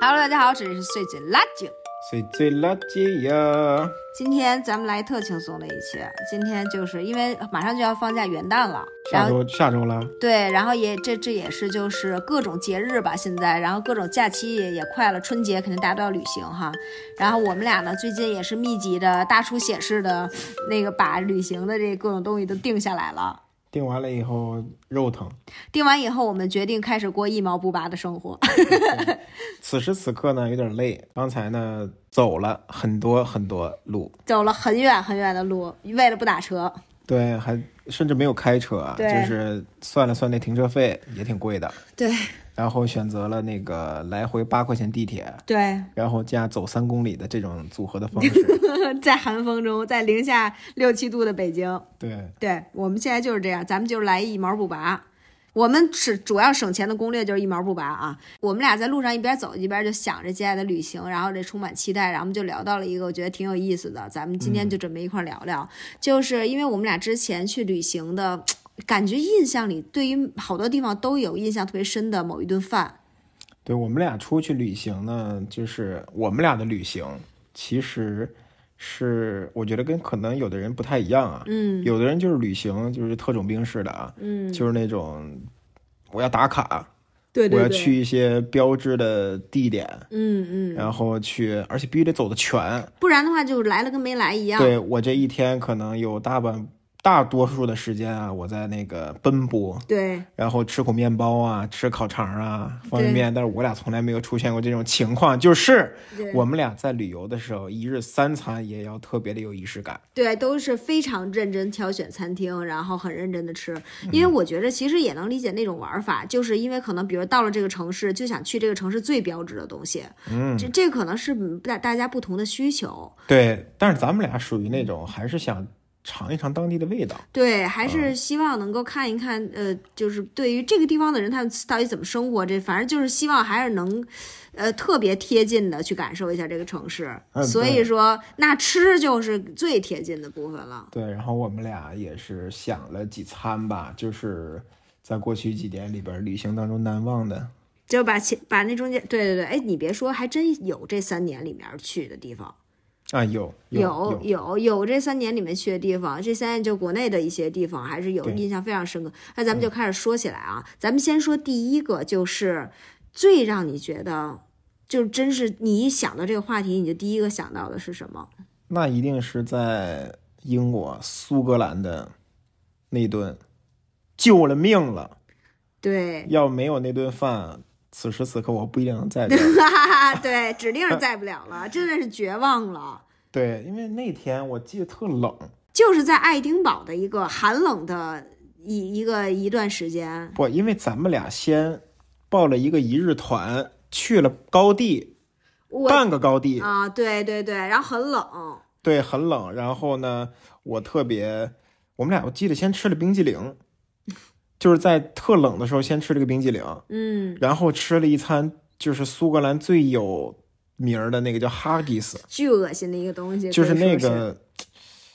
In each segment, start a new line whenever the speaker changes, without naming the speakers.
Hello，大家好，这里是碎嘴辣酒。
碎嘴辣姐呀，
今天咱们来特轻松的一期，今天就是因为马上就要放假元旦了，然
下
后
周下周了，
对，然后也这这也是就是各种节日吧，现在，然后各种假期也也快了，春节肯定大家都要旅行哈。然后我们俩呢，最近也是密集的大出血式的那个把旅行的这各种东西都定下来了。
定完了以后肉疼。
定完以后，我们决定开始过一毛不拔的生活。
此时此刻呢，有点累。刚才呢，走了很多很多路，
走了很远很远的路，为了不打车。
对，还甚至没有开车啊，就是算了算那停车费也挺贵的，
对。
然后选择了那个来回八块钱地铁，
对，
然后加走三公里的这种组合的方式。
在寒风中，在零下六七度的北京，
对，
对我们现在就是这样，咱们就是来一毛不拔。我们是主要省钱的攻略就是一毛不拔啊。我们俩在路上一边走一边就想着接下来的旅行，然后这充满期待，然后我们就聊到了一个我觉得挺有意思的，咱们今天就准备一块儿聊聊，就是因为我们俩之前去旅行的感觉，印象里对于好多地方都有印象特别深的某一顿饭。
对我们俩出去旅行呢，就是我们俩的旅行，其实是我觉得跟可能有的人不太一样啊。
嗯
有的人就是旅行就是特种兵式的啊，
嗯，
就是那种我要打卡，
对对对，
我要去一些标志的地点，
嗯嗯，
然后去，而且必须得走的全。
不然的话就来了跟没来一样。
对我这一天可能有大半大多数的时间啊，我在那个奔波，
对
然后吃口面包啊，吃烤肠啊，方便面。但是我俩从来没有出现过这种情况，就是我们俩在旅游的时候，一日三餐也要特别的有仪式感。
对，都是非常认真挑选餐厅，然后很认真的吃。因为我觉得其实也能理解那种玩法，就是因为可能比如到了这个城市，就想去这个城市最标志的东西。
嗯，
这这可能是大大家不同的需求。
对。但是咱们俩属于那种还是想尝一尝当地的味道。
对，还是希望能够看一看，呃，就是对于这个地方的人，他们到底怎么生活，这反正就是希望还是能，呃，特别贴近的去感受一下这个城市。
嗯
所以说，那吃就是最贴近的部分了。
对，然后我们俩也是想了几餐吧，就是在过去几年里边旅行当中难忘的。
就把前把那中间，对对对，哎，你别说，还真有这三年里面去的地方，
啊，有
有
有
有有这三年里面去的地方，这三年就国内的一些地方还是有印象非常深刻。那咱们就开始说起来啊，咱们先说第一个，就是最让你觉得，就真是你一想到这个话题，你就第一个想到的是什么？
那一定是在英国苏格兰的那顿救了命了。
对，
要没有那顿饭，此时此刻我不一定能在这儿。
哈哈哈，对，指定是在不了了，真的是绝望了。
对，因为那天我记得特冷，
就是在爱丁堡的一个寒冷的一一个一段时间，
不，因为咱们俩先报了一个一日团，去了高地，半个高地，
啊，对对对，然后很冷，
对，很冷。然后呢，我特别，我们俩我记得先吃了冰激凌，就是在特冷的时候先吃了个冰激凌，
嗯，
然后吃了一餐就是苏格兰最有名儿的那个叫哈迪斯，
巨恶心的一个东西，
就是。那个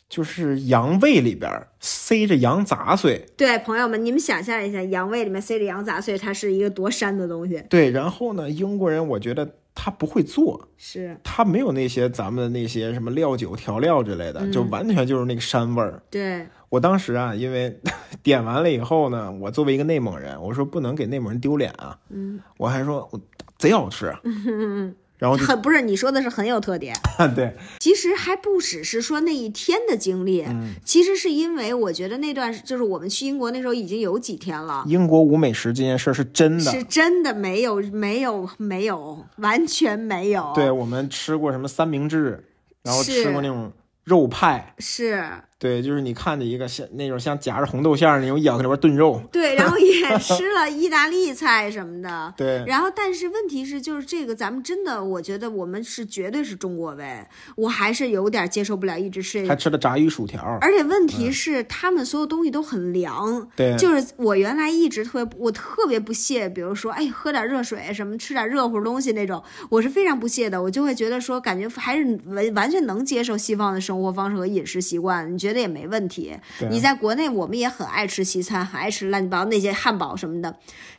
就是羊胃里边塞着羊杂碎，
对，朋友们，你们想象一下，羊胃里面塞着羊杂碎，它是一个多膻的东西。
对。然后呢，英国人我觉得他不会做，
是。
他没有那些咱们的那些什么料酒调料之类的，
嗯。
就完全就是那个膻味儿。
对，
我当时啊，因为 点完了以后呢，我作为一个内蒙人，我说不能给内蒙人丢脸啊，
嗯，
我还说我贼好吃，然后
很不是你说的是很有特点。
对，
其实还不只是说那一天的经历，
嗯
其实是因为我觉得那段就是我们去英国那时候已经有几天了。
英国无美食这件事是真的。
是真的没有没有没有完全没有，
对，我们吃过什么三明治，然后吃过那种肉派，
是
对，就是你看的一个像那种像夹着红豆馅儿那种咬在里边炖肉，
对，然后也吃了意大利菜什么的。
对，
然后，但是问题是，就是这个，咱们真的，我觉得我们是绝对是中国味，我还是有点接受不了，一直吃
还。吃了炸鱼薯条，
而且问题是，他们所有东西都很凉，
对，
就是我原来一直特别，我特别不屑，比如说，哎，喝点热水什么，吃点热乎东西那种，我是非常不屑的。我就会觉得说，感觉还是完完全能接受西方的生活方式和饮食习惯。你觉觉得也没问题。你在国内，我们也很爱吃西餐，很爱吃乱七八糟那些汉堡什么的。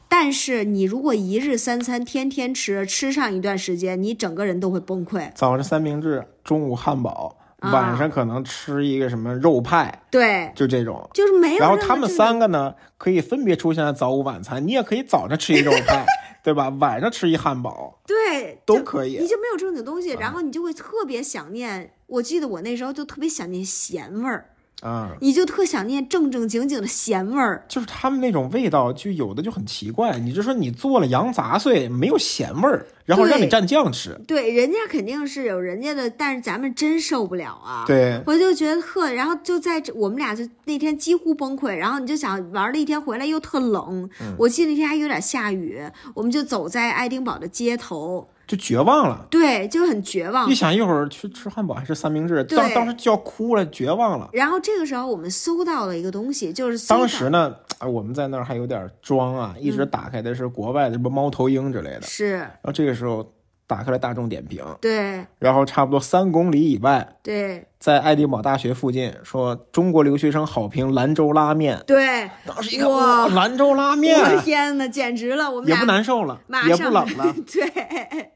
但是你如果一日三餐天天吃，吃上一段时间，你整个人都会崩溃。
早上三明治，中午汉堡，
啊
晚上可能吃一个什么肉派，
对，
就这种。
就是没有
然后他们三个呢，可以分别出现在早午晚餐，你也可以早上吃一肉派，对吧？晚上吃一汉堡
对
都可以。
你就没有正经东西，然后你就会特别想念。我记得我那时候就特别想念咸味儿，
啊、
你就特想念正正经经的咸味儿。
就是他们那种味道，就有的就很奇怪。你就说你做了羊杂碎，没有咸味儿，然后让你蘸酱吃，
对，人家肯定是有人家的，但是咱们真受不了啊。
对，
我就觉得特，然后就在这，我们俩就那天几乎崩溃，然后你就想玩了一天回来又特冷，
嗯
我记得那天还有点下雨，我们就走在爱丁堡的街头，
就绝望了。
对，就很绝望
一。想一会儿去吃汉堡还是三明治，当当时就要哭了，绝望了。
然后这个时候我们搜到了一个东西，就是
当时呢，啊我们在那儿还有点装啊，一直打开的是国外的什么猫头鹰之类的。
是
然后这个时候打开了大众点评，
对
然后差不多三公里以外，
对
在爱丁堡大学附近，说中国留学生好评兰州拉面。
对，
当时一看，
哇
哇，兰州拉面
我的天呐，简直了！我们俩
也不难受了
马，
也
上
不冷了。
对，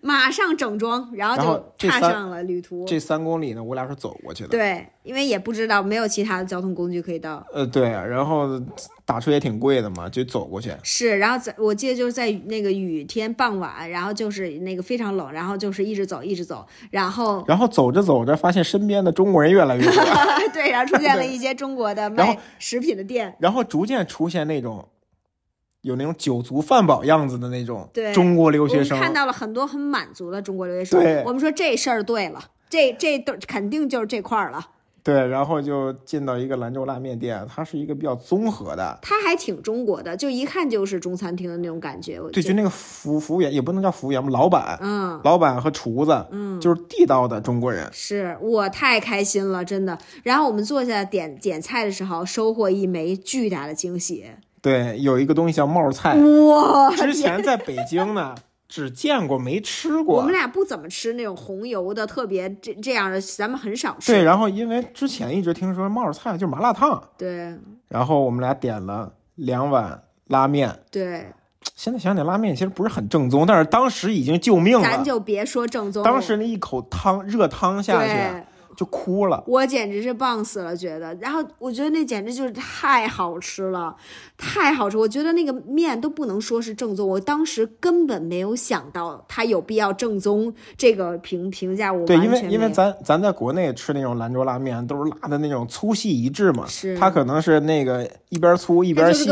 马上整装，然后就踏上了旅途。
这三公里呢，我俩是走过去的。
对，因为也不知道没有其他的交通工具可以到。
呃，对，然后打车也挺贵的嘛，就走过去。
是，然后在我记得就是在那个雨天傍晚，然后就是那个非常冷，然后就是一直走一直走，然后
然后走着走着，发现身边的中国人越来越多，
对，然后出现了一些中国的卖食品的店。
然后逐渐出现那种有那种酒足饭饱样子的那种
对
中国留学生。
看到了很多很满足的中国留学生
对，
我们说这事儿对了，这这都肯定就是这块儿了。
对，然后就进到一个兰州拉面店，它是一个比较综合的，
它还挺中国的，就一看就是中餐厅的那种感觉。我
对，就那个服服务员也不能叫服务员吧，老板，
嗯。
老板和厨子，嗯，就是地道的中国人。
是我太开心了，真的。然后我们坐下点点菜的时候，收获一枚巨大的惊喜。
对，有一个东西叫冒菜，
哇！
之前在北京呢，只见过没吃过
我们。俩不怎么吃那种红油的，特别这这样的，咱们很少吃。
对，然后因为之前一直听说冒菜就是麻辣烫，
对
然后我们俩点了两碗拉面。
对，
现在想想，拉面其实不是很正宗，但是当时已经救命了咱。
就别说正宗。
当时那一口汤热汤下去
对，
就哭了。
我简直是棒死了，觉得。然后我觉得那简直就是太好吃了，太好吃。我觉得那个面都不能说是正宗，我当时根本没有想到它有必要正宗这个评评价，我
对，
完
因为因为咱咱在国内吃那种兰州拉面，都是拉的那种粗细一致嘛，
是
它可能是那个一边粗一边细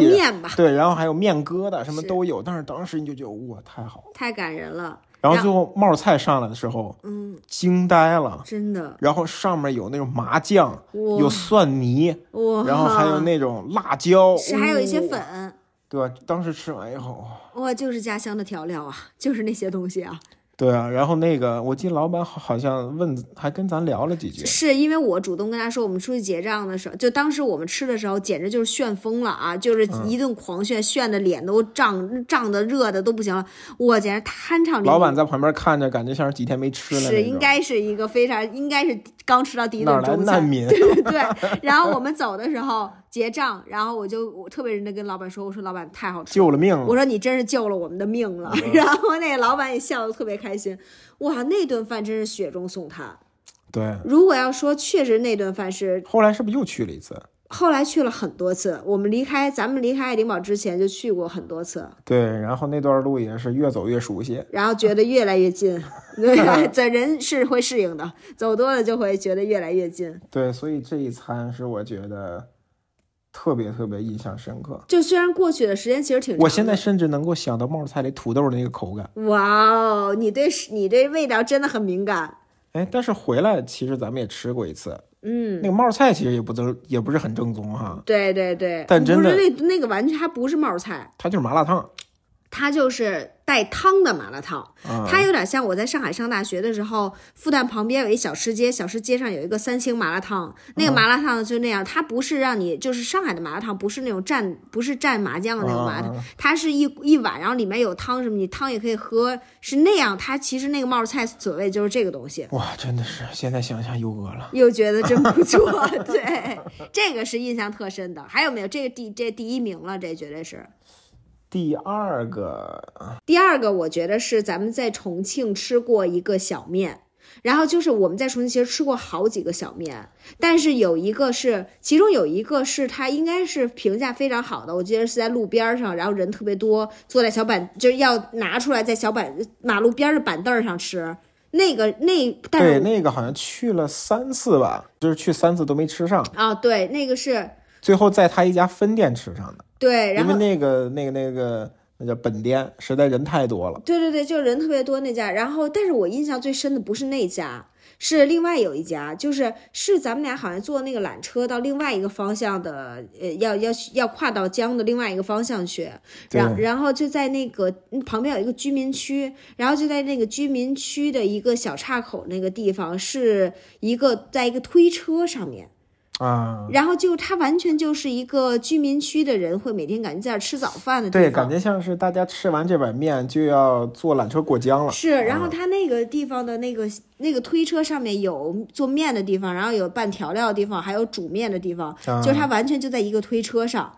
对，然后还有面疙瘩什么都有，但是当时你就觉得哇太好了，
太感人了。
然后最后冒菜上来的时候
嗯，
惊呆了，
真的
然后上面有那种麻酱，有蒜泥，
哇，
然后还有那种辣椒，
是还有一些
哇
粉。
对吧？当时吃完以后，
哇，就是家乡的调料啊，就是那些东西啊。
对啊，然后那个我记得老板好好像问，还跟咱聊了几句，
是因为我主动跟他说，我们出去结账的时候，就当时我们吃的时候，简直就是炫疯了啊！就是
嗯
一顿狂炫，炫的脸都胀胀的、热的都不行了，我简直酣畅淋漓。
老板在旁边看着，感觉像是几天没吃了，
是应该是一个非常应该是刚吃到第一顿中餐，
难民？
对。然后我们走的时候结账，然后我就我特别认真跟老板说，我说老板太好吃了。
救了命了。
我说你真是救了我们的命了，
嗯
然后那个老板也笑得特别开心，哇，那顿饭真是雪中送炭。
对，
如果要说确实那顿饭是
后来是不是又去了一次？
后来去了很多次，我们离开咱们离开爱丁堡之前就去过很多次，
对，然后那段路也是越走越熟悉。
然后觉得越来越近，对，这人是会适应的，走多了就会觉得越来越近。
对，所以这一餐是我觉得特别特别印象深刻。
就虽然过去的时间其实挺长，
我现在甚至能够想到冒菜里土豆的那个口感。
哇哦，你对你对味道真的很敏感，
哎，但是回来其实咱们也吃过一次，
嗯，
那个冒菜其实也不正，也不是很正宗哈，
对对对，
但真的
不是那那个完全它不是冒菜，
它就是麻辣烫。
它就是带汤的麻辣烫，
啊
它有点像我在上海上大学的时候，复旦旁边有一小吃街，小吃街上有一个三星麻辣烫，那个麻辣烫就那样，它不是让你就是上海的麻辣烫，不是那种蘸不是蘸麻酱的那种麻辣烫，它是一一碗，然后里面有汤什么，你汤也可以喝，是那样。它其实那个冒菜所谓就是这个东西。
哇，真的是现在想想又饿了。
又觉得真不错，对，这个是印象特深的。还有没有？这个第这第一名了，这绝对是。
第二个，
第二个，我觉得是咱们在重庆吃过一个小面，然后就是我们在重庆其实吃过好几个小面，但是有一个是，其中有一个是它应该是评价非常好的，我记得是在路边上，然后人特别多，坐在小板就是要拿出来在小板马路边的板凳上吃。那个那，但
对，那个好像去了三次吧，就是去三次都没吃上，
啊，对，那个是
最后在他一家分店吃上的，
对，然后
因为那个那个那个那叫本店，实在人太多了。
对对对，就是人特别多那家。然后，但是我印象最深的不是那家，是另外有一家，就是是咱们俩好像坐那个缆车到另外一个方向的，呃，要要要跨到江的另外一个方向去。然
对
然后就在那个嗯旁边有一个居民区，然后就在那个居民区的一个小岔口那个地方，是一个在一个推车上面。
啊，
然后就它完全就是一个居民区的人会每天感觉在那儿吃早饭的地方，
对，感觉像是大家吃完这碗面就要坐缆车过江了。
是，然后它那个地方的那个那个推车上面有做面的地方，然后有拌调料的地方，还有煮面的地方，
啊。
就是它完全就在一个推车上。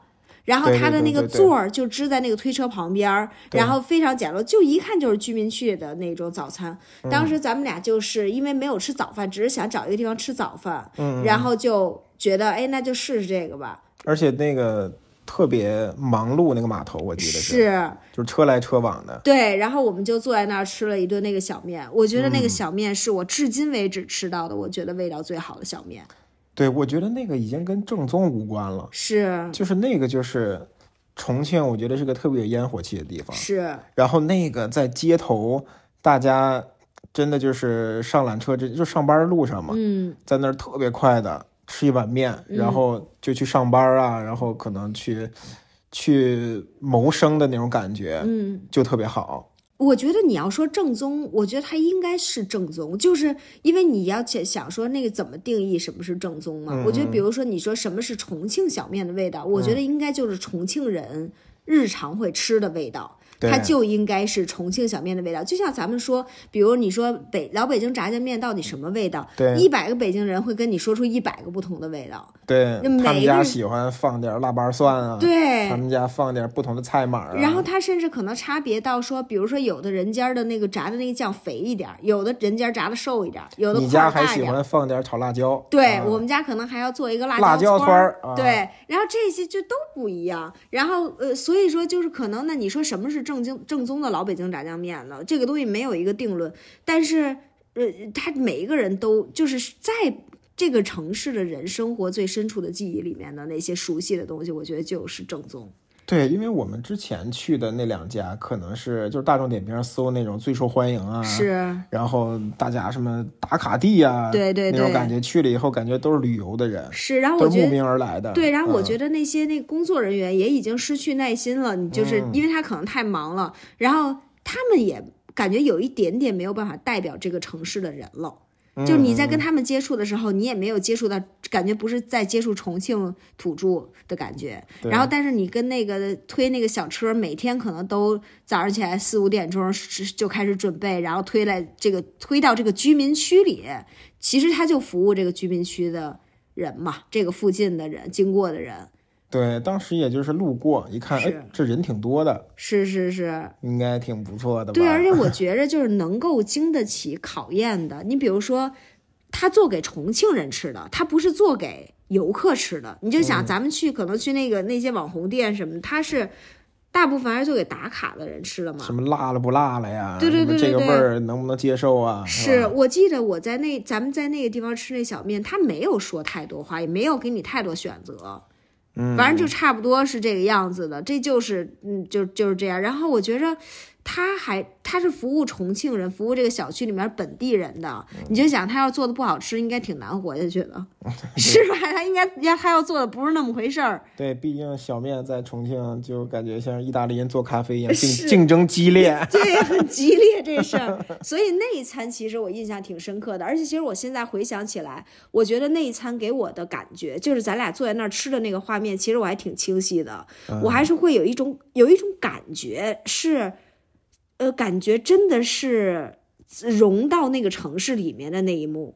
然后
对对
它的那个座儿就支在那个推车旁边儿，然后非常简陋，就一看就是居民区的那种早餐。
嗯。
当时咱们俩就是因为没有吃早饭，只是想找一个地方吃早饭，
嗯。
然后就觉得哎，那就试试这个吧。
而且那个特别忙碌，那个码头我记得
是，
就是车来车往的。
对，然后我们就坐在那儿吃了一顿那个小面，我觉得
嗯
那个小面是我至今为止吃到的，我觉得味道最好的小面。
对，我觉得那个已经跟正宗无关了，
是
就是那个就是重庆，我觉得是个特别有烟火气的地方。
是，
然后那个在街头，大家真的就是上缆车，这就上班路上嘛，
嗯，
在那儿特别快的吃一碗面，然后就去上班啊，然后可能去去谋生的那种感觉，
嗯，
就特别好。
我觉得你要说正宗，我觉得它应该是正宗，就是因为你要想想说那个怎么定义什么是正宗嘛？我觉得比如说你说什么是重庆小面的味道，我觉得应该就是重庆人日常会吃的味道。
对
它就应该是重庆小面的味道，就像咱们说，比如你说北老北京炸酱面到底什么味道？
对
一百个北京人会跟你说出一百个不同的味道。
对他们家喜欢放点腊八蒜啊，
对
他们家放点不同的菜码啊，
然后它甚至可能差别到说，比如说有的人家的那个炸的那个酱肥一点，有的人家炸的瘦一点，有的
你家还。喜欢放点炒辣椒，
对、
啊
我们家可能还要做一个辣
辣椒
串
串儿啊
对，然后这些就都不一样。然后呃，所以说就是可能，那你说什么是正经正宗的老北京炸酱面了？这个东西没有一个定论，但是呃，他每一个人都就是在这个城市的人生活最深处的记忆里面的那些熟悉的东西，我觉得就是正宗。
对，因为我们之前去的那两家，可能是就是大众点评上搜那种最受欢迎啊，
是，
然后大家什么打卡地啊，
对对对
那种感觉，去了以后感觉都是旅游的人，
是，然后我觉得
都慕名而来的。
对，然后我
嗯
觉得那些那个工作人员也已经失去耐心了，你就是
嗯
因为他可能太忙了，然后他们也感觉有一点点没有办法代表这个城市的人了。就你在跟他们接触的时候，你也没有接触到，感觉不是在接触重庆土著的感觉。然后，但是你跟那个推那个小车，每天可能都早上起来四五点钟是就开始准备，然后推来这个推到这个居民区里，其实他就服务这个居民区的人嘛，这个附近的人经过的人。
对，当时也就是路过一看，哎，这人挺多的，
是是是，
应该挺不错的吧？
对，而且我觉着就是能够经得起考验的。你比如说，他做给重庆人吃的，他不是做给游客吃的。你就
嗯
想，咱们去可能去那个那些网红店什么，他是大部分还是做给打卡的人吃的嘛。
什么辣了不辣了呀？
对对对
这个味儿能不能接受啊？
是
吧
我记得我在那咱们在那个地方吃那小面，他没有说太多话，也没有给你太多选择，反正就差不多是这个样子的。这就是嗯，就就是这样。然后我觉着，他还他是服务重庆人，服务这个小区里面本地人的，你就想他要做的不好吃，应该挺难活下去的，是吧？他应该要他要做的不是那么回事儿，
对，毕竟小面在重庆就感觉像意大利人做咖啡一样，竞竞争激烈。
对，很激烈这事儿。所以那一餐其实我印象挺深刻的，而且其实我现在回想起来，我觉得那一餐给我的感觉，就是咱俩坐在那儿吃的那个画面，其实我还挺清晰的。我还是会有一种有一种感觉是，呃，感觉真的是融到那个城市里面的那一幕。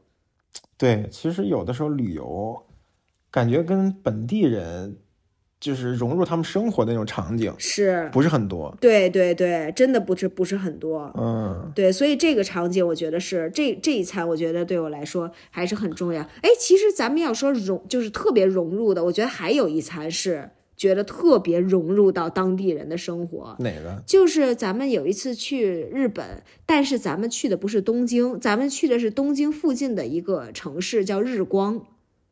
对，其实有的时候旅游，感觉跟本地人就是融入他们生活的那种场景
是，
不是很多。
对对对，真的不是不是很多。
嗯，
对，所以这个场景，我觉得是这这一餐，我觉得对我来说还是很重要。哎，其实咱们要说融，就是特别融入的，我觉得还有一餐是觉得特别融入到当地人的生活。
哪个？
就是咱们有一次去日本，但是咱们去的不是东京，咱们去的是东京附近的一个城市，叫日光。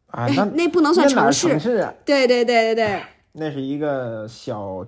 啊，那
那不能算城市，
城市啊？
对对对对对，
那是一个小，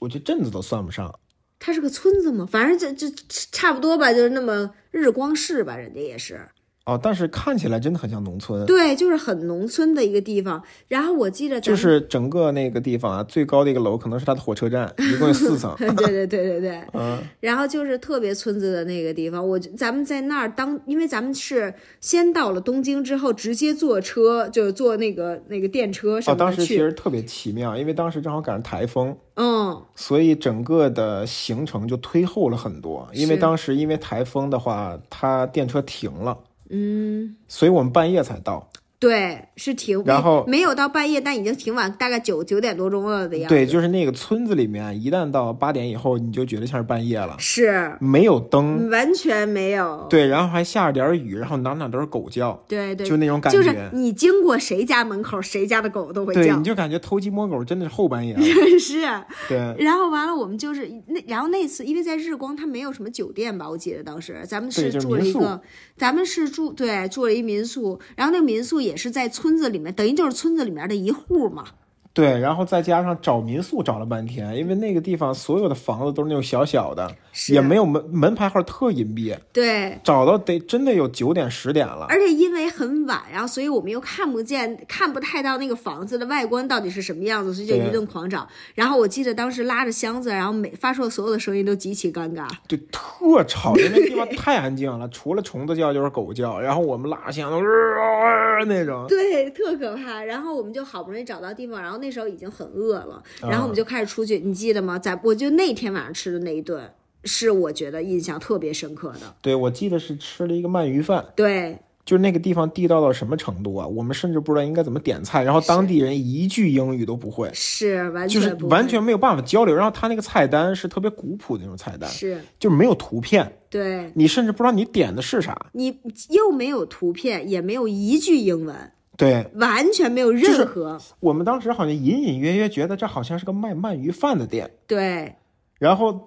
我觉得镇子都算不上。
它是个村子嘛，反正就就差不多吧，就是那么日光市吧，人家也是。
哦，但是看起来真的很像农村。
对，就是很农村的一个地方。然后我记得
就是整个那个地方啊，最高的一个楼可能是它的火车站，一共有四层。
对对对对对，
嗯，
然后就是特别村子的那个地方，我咱们在那儿当，因为咱们是先到了东京之后，直接坐车，就是坐那个那个电车什
哦，
么的去。
当时其实特别奇妙，因为当时正好赶上台风，
嗯，
所以整个的行程就推后了很多。因为当时因为台风的话，它电车停了，
嗯，
所以我们半夜才到。
对，是挺，
然后
没有到半夜，但已经挺晚，大概九九点多钟了的样子。
对，就是那个村子里面，一旦到八点以后，你就觉得像是半夜了，
是
没有灯，
完全没有。
对，然后还下着点雨，然后哪哪都是狗叫，
对对，
就那种感觉。
就是你经过谁家门口，谁家的狗都会
对，
叫
你。就感觉偷鸡摸狗，真的是后半夜了。
是，
对，
然后完了，我们就是那，然后那次因为在日光，它没有什么酒店吧，我记得当时咱们是住了一个，咱们是住对住了一民宿，然后那个民宿也也是在村子里面，等于就是村子里面的一户嘛。
对，然后再加上找民宿找了半天，因为那个地方所有的房子都是那种小小的，
是
也没有门门牌号，特隐蔽。
对，
找到得真的有九点十点了。
而且因为很晚，然后所以我们又看不见、看不太到那个房子的外观到底是什么样子，所以就一顿狂找。然后我记得当时拉着箱子，然后每发出的所有的声音都极其尴尬。
对，特吵，因为那地方太安静了，除了虫子叫就是狗叫，然后我们拉着箱子、呃那种。
对，特可怕。然后我们就好不容易找到地方，然后那时候已经很饿了，
啊
然后我们就开始出去。你记得吗？在我就那天晚上吃的那一顿，是我觉得印象特别深刻的。
对，我记得是吃了一个鳗鱼饭，
对，
就是那个地方地道到什么程度啊？我们甚至不知道应该怎么点菜，然后当地人一句英语都不会，
是完全
就是
全
完全没有办法交流。然后他那个菜单是特别古朴的那种菜单，
是
就是没有图片，
对。
你甚至不知道你点的是啥。
你又没有图片，也没有一句英文，
对
完全没有任何、
我们当时好像隐隐约约觉得这好像是个卖鳗鱼饭的店，
对。
然后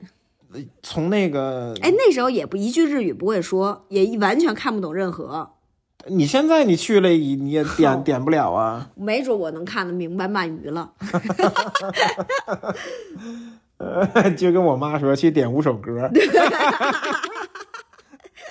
呃从那个
哎，那时候也不一句日语不会说，也完全看不懂任何。
你现在你去了你也点 点不了啊。
没准我能看得明白鳗鱼了。
呃，就跟我妈说去点五首歌，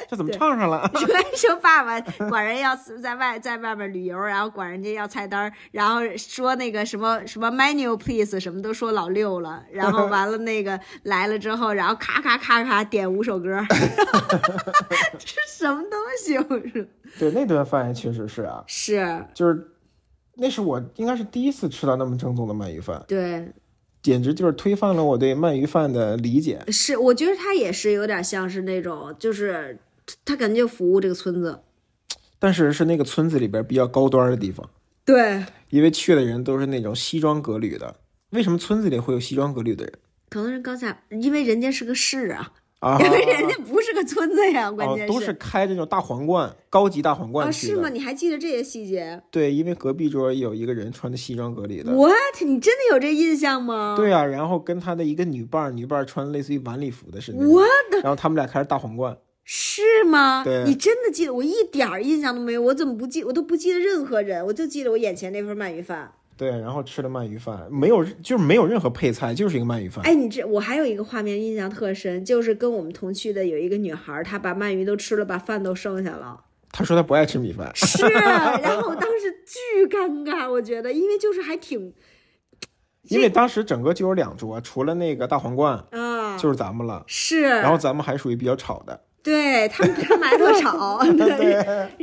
这怎么唱上了？
说说爸爸管人要在外在外面旅游，然后管人家要菜单，然后说那个什么什么 menu please 什么都说老六了，然后完了那个来了之后，然后咔咔咔咔点五首歌，这什么东西？我说
对，那顿饭也确实是啊，
是
就是那是我应该是第一次吃到那么正宗的鳗鱼饭，
对，
简直就是推翻了我对鳗鱼饭的理解。
是我觉得它也是有点像是那种，就是他感觉就服务这个村子，
但是是那个村子里边比较高端的地方，
对，
因为去的人都是那种西装革履的。为什么村子里会有西装革履的人
可能是刚才因为人家是个市啊，
啊？
因为人家不是个村子呀，关键，
哦都是开这种大皇冠、高级大皇冠
哦，是吗？你还记得这些细节
对，因为隔壁桌有一个人穿的西装革履的。
？What？你真的有这印象吗？
对啊，然后跟他的一个女伴儿，女伴儿穿类似于晚礼服的是那种
我
然后他们俩开着大皇冠。
是吗？
对
你真的记得？我一点儿印象都没有，我怎么不记？我都不记得任何人，我就记得我眼前那份鳗鱼饭。
对，然后吃的鳗鱼饭，没有就是没有任何配菜，就是一个鳗鱼饭。
哎，你这我还有一个画面印象特深，就是跟我们同去的有一个女孩，她把鳗鱼都吃了，把饭都剩下了。
她说她不爱吃米饭，
是，然后我当时巨尴尬，我觉得，因为就是还挺
因为当时整个就有两桌，除了那个大皇冠，
啊，
就是咱们了。
是，
然后咱们还属于比较吵的，
对他们他们买特吵，对，
对，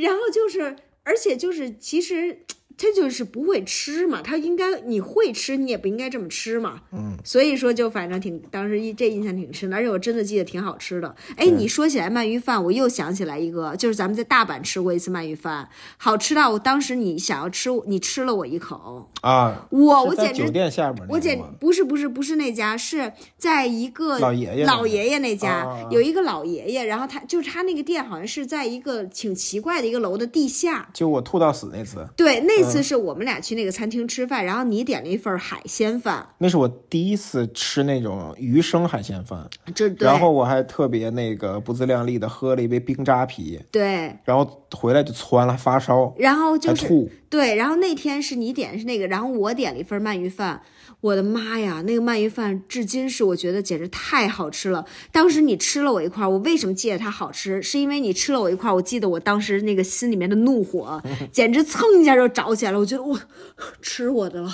然后就是，而且就是其实。他就是不会吃嘛，他应该你会吃，你也不应该这么吃嘛。
嗯，
所以说就反正挺当时一这印象挺深的，而且我真的记得挺好吃的。哎，你说起来鳗鱼饭，我又想起来一个，就是咱们在大阪吃过一次鳗鱼饭，好吃到我当时你想要吃，你吃了我一口，
啊，
我我简直
酒店下面
我简
个吗
不是不是不是那家，是在一个
老爷爷那个
老爷爷那家、有一个老爷爷，然后他就是他那个店好像是在一个挺奇怪的一个楼的地下。
就我吐到死那次，
对，那
嗯
次是我们俩去那个餐厅吃饭，然后你点了一份海鲜饭，
那是我第一次吃那种鱼生海鲜饭，
这对
然后我还特别那个不自量力的喝了一杯冰扎啤，
对，
然后回来就窜了发烧，
然后就是
还吐，
对，然后那天是你点的是那个，然后我点了一份鳗鱼饭。我的妈呀，那个鳗鱼饭至今是我觉得简直太好吃了。当时你吃了我一块儿，我为什么记得它好吃？是因为你吃了我一块儿，我记得我当时那个心里面的怒火，简直蹭一下就着起来了。我觉得我吃我的了。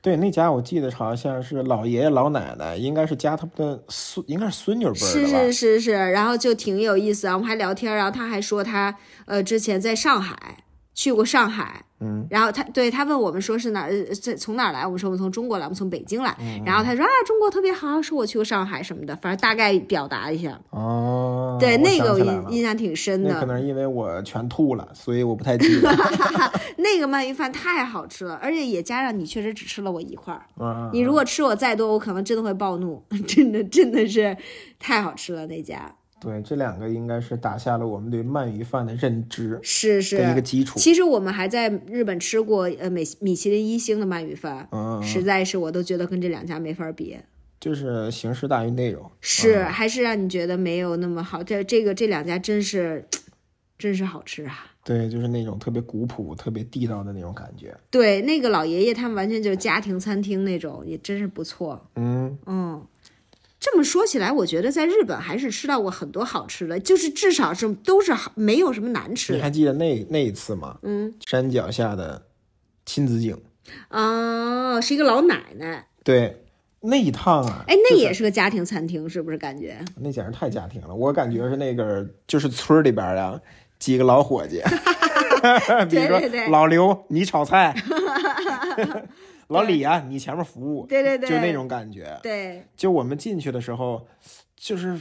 对，那家我记得好像是老爷爷老奶奶，应该是家他们的孙，应该是孙女辈儿
是？是是是，然后就挺有意思啊，我们还聊天，然后他还说他呃之前在上海去过上海，
嗯，
然后他对他问我们说是哪儿，呃这从哪儿来？我们说我们从中国来，我们从北京来，
嗯。
然后他说啊中国特别好，说我去过上海什么的，反正大概表达一下，
哦，
对那个我印印象挺深
的。可，能因为我全吐了，所以我不太记得。
那个鳗鱼饭太好吃了，而且也加上你确实只吃了我一块儿，
啊，
你如果吃我再多，我可能真的会暴怒，真的真的是太好吃了那家，
对，这两个应该是打下了我们对鳗鱼饭的认知
是是
的一个基础。
其实我们还在日本吃过呃美米其林一星的鳗鱼饭，
嗯，
实在是我都觉得跟这两家没法比，
就是形式大于内容。
是还是让你觉得没有那么好。这这个这两家真是真是好吃啊！
对，就是那种特别古朴、特别地道的那种感觉。
对，那个老爷爷他们完全就是家庭餐厅那种，也真是不错。
嗯，
嗯，这么说起来，我觉得在日本还是吃到过很多好吃的，就是至少是都是好，没有什么难吃的。
你还记得那那一次吗？
嗯，
山脚下的亲子井，
啊，是一个老奶奶，
对，那一趟啊，
哎，那也是个家庭餐厅，是不是感觉？
那简直太家庭了。我感觉是那个就是村里边儿的几个老伙计，比如
对对对
说老刘你炒菜，老李啊你前面服务，
对对对，
就那种感觉。
对，
就我们进去的时候，就是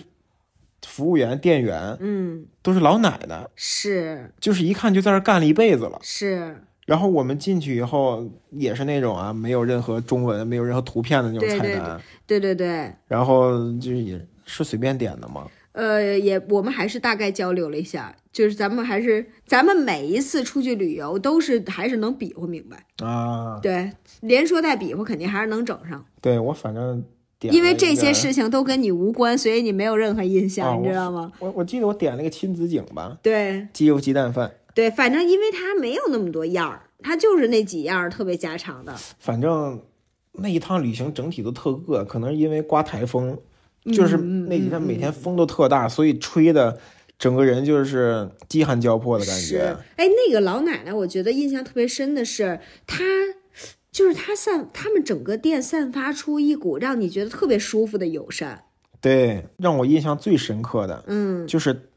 服务员、店员
嗯，
都是老奶奶，
是
就是一看就在这儿干了一辈子了。
是，
然后我们进去以后也是那种啊，没有任何中文、没有任何图片的那种
对对
菜单，
对对对，
然后就是也是随便点的嘛。
呃，也我们还是大概交流了一下，就是咱们还是咱们每一次出去旅游都是还是能比划明白，
啊，
对，连说带比划肯定还是能整上，
对我反正点
因为这些事情都跟你无关，所以你没有任何印象，
啊
你知道吗？
我我记得我点了个亲子井吧，
对。
鸡油鸡蛋饭，
对，反正因为它没有那么多样儿，它就是那几样儿特别家常的，
反正那一趟旅行整体都特饿，可能因为刮台风，就是
嗯
那几天每天风都特大，所以吹的整个人就是饥寒交迫的感
是
觉。，
哎，那个老奶奶，我觉得印象特别深的是，她就是她散，他们整个店散发出一股让你觉得特别舒服的友善。
对，让我印象最深刻的
嗯
就是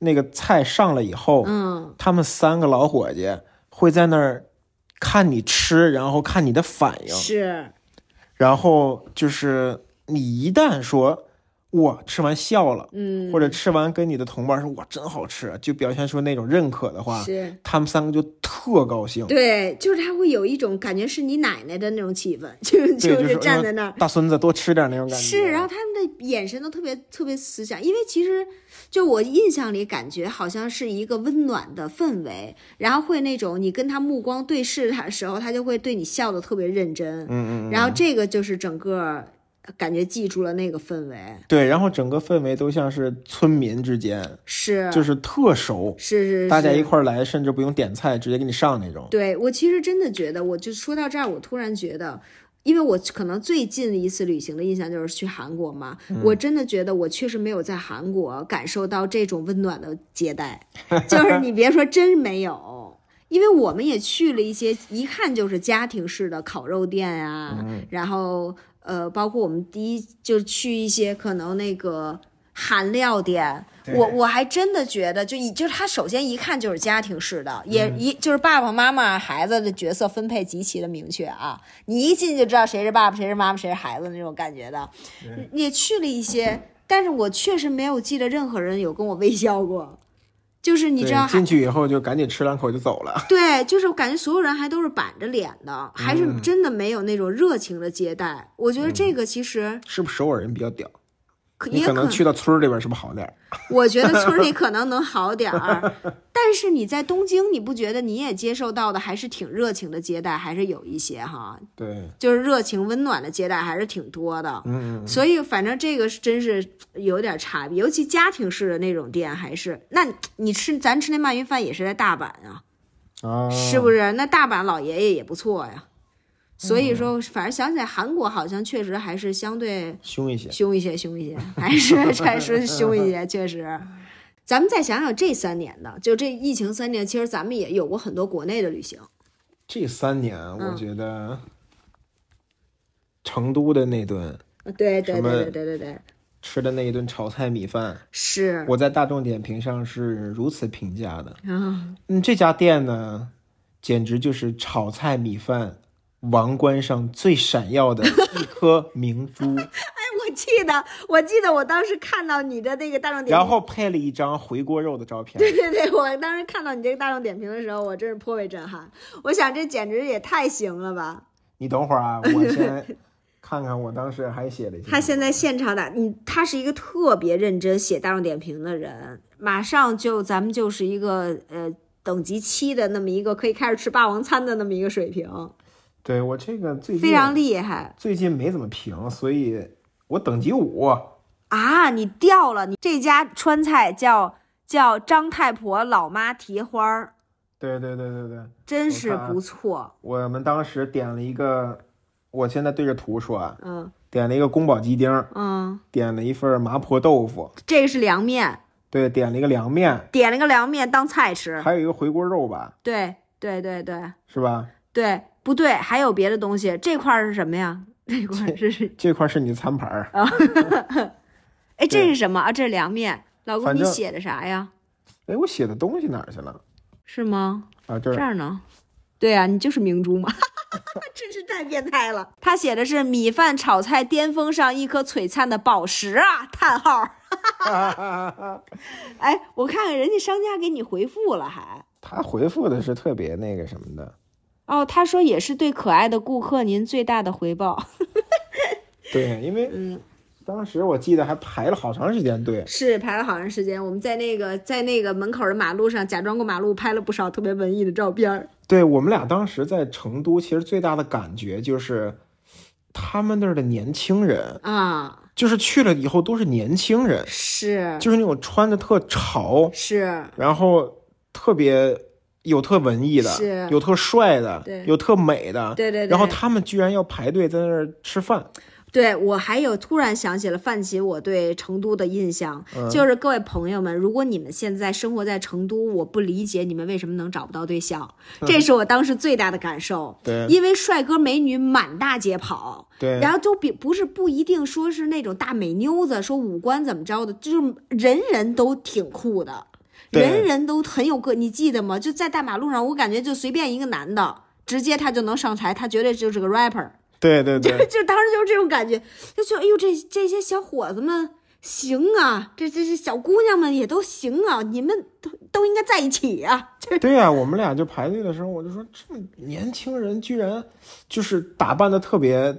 那个菜上了以后，
嗯，
他们三个老伙计会在那儿看你吃，然后看你的反应，
是
然后就是你一旦说哇吃完笑了，
嗯，
或者吃完跟你的同伴说哇真好吃，就表现出那种认可的话，
是。
他们三个就特高兴。
对，就是他会有一种感觉是你奶奶的那种气氛，就，就是
是
站在那儿，
大孙子多吃点那种感觉。
是，然后他们的眼神都特别特别慈祥，因为其实就我印象里感觉好像是一个温暖的氛围，然后会那种你跟他目光对视他的时候，他就会对你笑的特别认真，
嗯嗯嗯，
然后这个就是整个感觉记住了那个氛围，
对，然后整个氛围都像是村民之间，
是
就是特熟，
是是，
大家一块儿来，甚至不用点菜，直接给你上那种。
对我其实真的觉得，我就说到这儿，我突然觉得，因为我可能最近一次旅行的印象就是去韩国嘛，我真的觉得我确实没有在韩国感受到这种温暖的接待，就是你别说真没有。因为我们也去了一些一看就是家庭式的烤肉店啊，然后呃，包括我们第一就去一些可能那个韩料店，我我还真的觉得，就一就是他首先一看就是家庭式的，也一就是爸爸妈妈孩子的角色分配极其的明确啊，你一进就知道谁是爸爸，谁是妈妈，谁是孩子那种感觉的。也去了一些，但是我确实没有记得任何人有跟我微笑过，就是你知道，
进去以后就赶紧吃两口就走了。
对，就是我感觉所有人还都是板着脸的，还是真的没有那种热情的接待。我觉得这个其实
是不是首尔人比较屌？
可
能去到村儿里边是不是好点儿？
我觉得村里可能能好点儿，但是你在东京，你不觉得你也接受到的还是挺热情的接待，还是有一些哈，
对，
就是热情温暖的接待还是挺多的。
嗯，
所以反正这个是真是有点差别，尤其家庭式的那种店还是，那你吃咱吃那鳗鱼饭也是在大阪啊，
啊，
是不是？那大阪老爷爷也不错呀。所以说，反正想起来韩国好像确实还是相对
凶一些。
凶一些，凶一些，还是还是凶一些，确实。咱们再想想这三年的，就这疫情三年，其实咱们也有过很多国内的旅行。
这三年，
嗯
我觉得成都的那顿
对对对对对对对，
吃的那一顿炒菜米饭，
是
我在大众点评上是如此评价的。
啊，
嗯，这家店呢，简直就是炒菜米饭王冠上最闪耀的 一颗明珠，哎
我记得，我记得我当时看到你的那个大众点评，
然后配了一张回锅肉的照片。
对对对，我当时看到你这个大众点评的时候，我真是颇为震撼。我想这简直也太行了吧！
你等会儿啊，我先看看我当时还写了一些。
他现在现场打你，他是一个特别认真写大众点评的人，马上就咱们就是一个呃等级七的那么一个可以开始吃霸王餐的那么一个水平，
对我这个最近
非常厉害
最近没怎么评，所以我等级五。
啊！你掉了，你这家川菜叫叫张太婆老妈蹄花儿，
对对对对对，
真是不错。
我们当时点了一个，我现在对着图说啊，
嗯
点了一个宫保鸡丁，
嗯，
点了一份麻婆豆腐，
这个是凉面，
对，点了一个凉面，
点了个凉面当菜吃。
还有一个回锅肉吧，
对对对对
是吧？
对，不对，还有别的东西。这块儿是什么呀？这块儿是
这块是你的餐盘儿啊，
哎，这是什么啊？这是凉面。老公，你写的啥呀？
哎，我写的东西哪儿去了？
是吗？
啊，这儿
这儿呢？对啊，你就是明珠嘛，真是太变态了。他写的是米饭炒菜巅峰上一颗璀璨的宝石啊！叹号。哎，我看看人家商家给你回复了还。
他回复的是特别那个什么的，
哦，他说也是对可爱的顾客您最大的回报。
对，因为
嗯，
当时我记得还排了好长时间队，
是排了好长时间，我们在那个在那个门口的马路上假装过马路，拍了不少特别文艺的照片儿。
对我们俩当时在成都，其实最大的感觉就是他们那儿的年轻人，
啊，
就是去了以后都是年轻人，
是。
就是那种穿的特潮，
是，
然后特别有特文艺的，有特帅的
对，
有特美的，
对对对。
然后他们居然要排队在那儿吃饭，
对我还有突然想起了泛起我对成都的印象，
嗯。
就是各位朋友们，如果你们现在生活在成都，我不理解你们为什么能找不到对象，这是我当时最大的感受。
对。
因为帅哥美女满大街跑，
对。
然后就比不是不一定说是那种大美妞子，说五官怎么着的，就是人人都挺酷的，
对
人人都很有个，你记得吗？就在大马路上，我感觉就随便一个男的，直接他就能上台，他绝对就是个 rapper。
对对对，
就当时就是这种感觉，就觉得哎呦，这这些小伙子们行啊，这这些小姑娘们也都行啊，你们都都应该在一起啊。
对呀、我们俩就排队的时候，我就说这年轻人居然就是打扮的特别。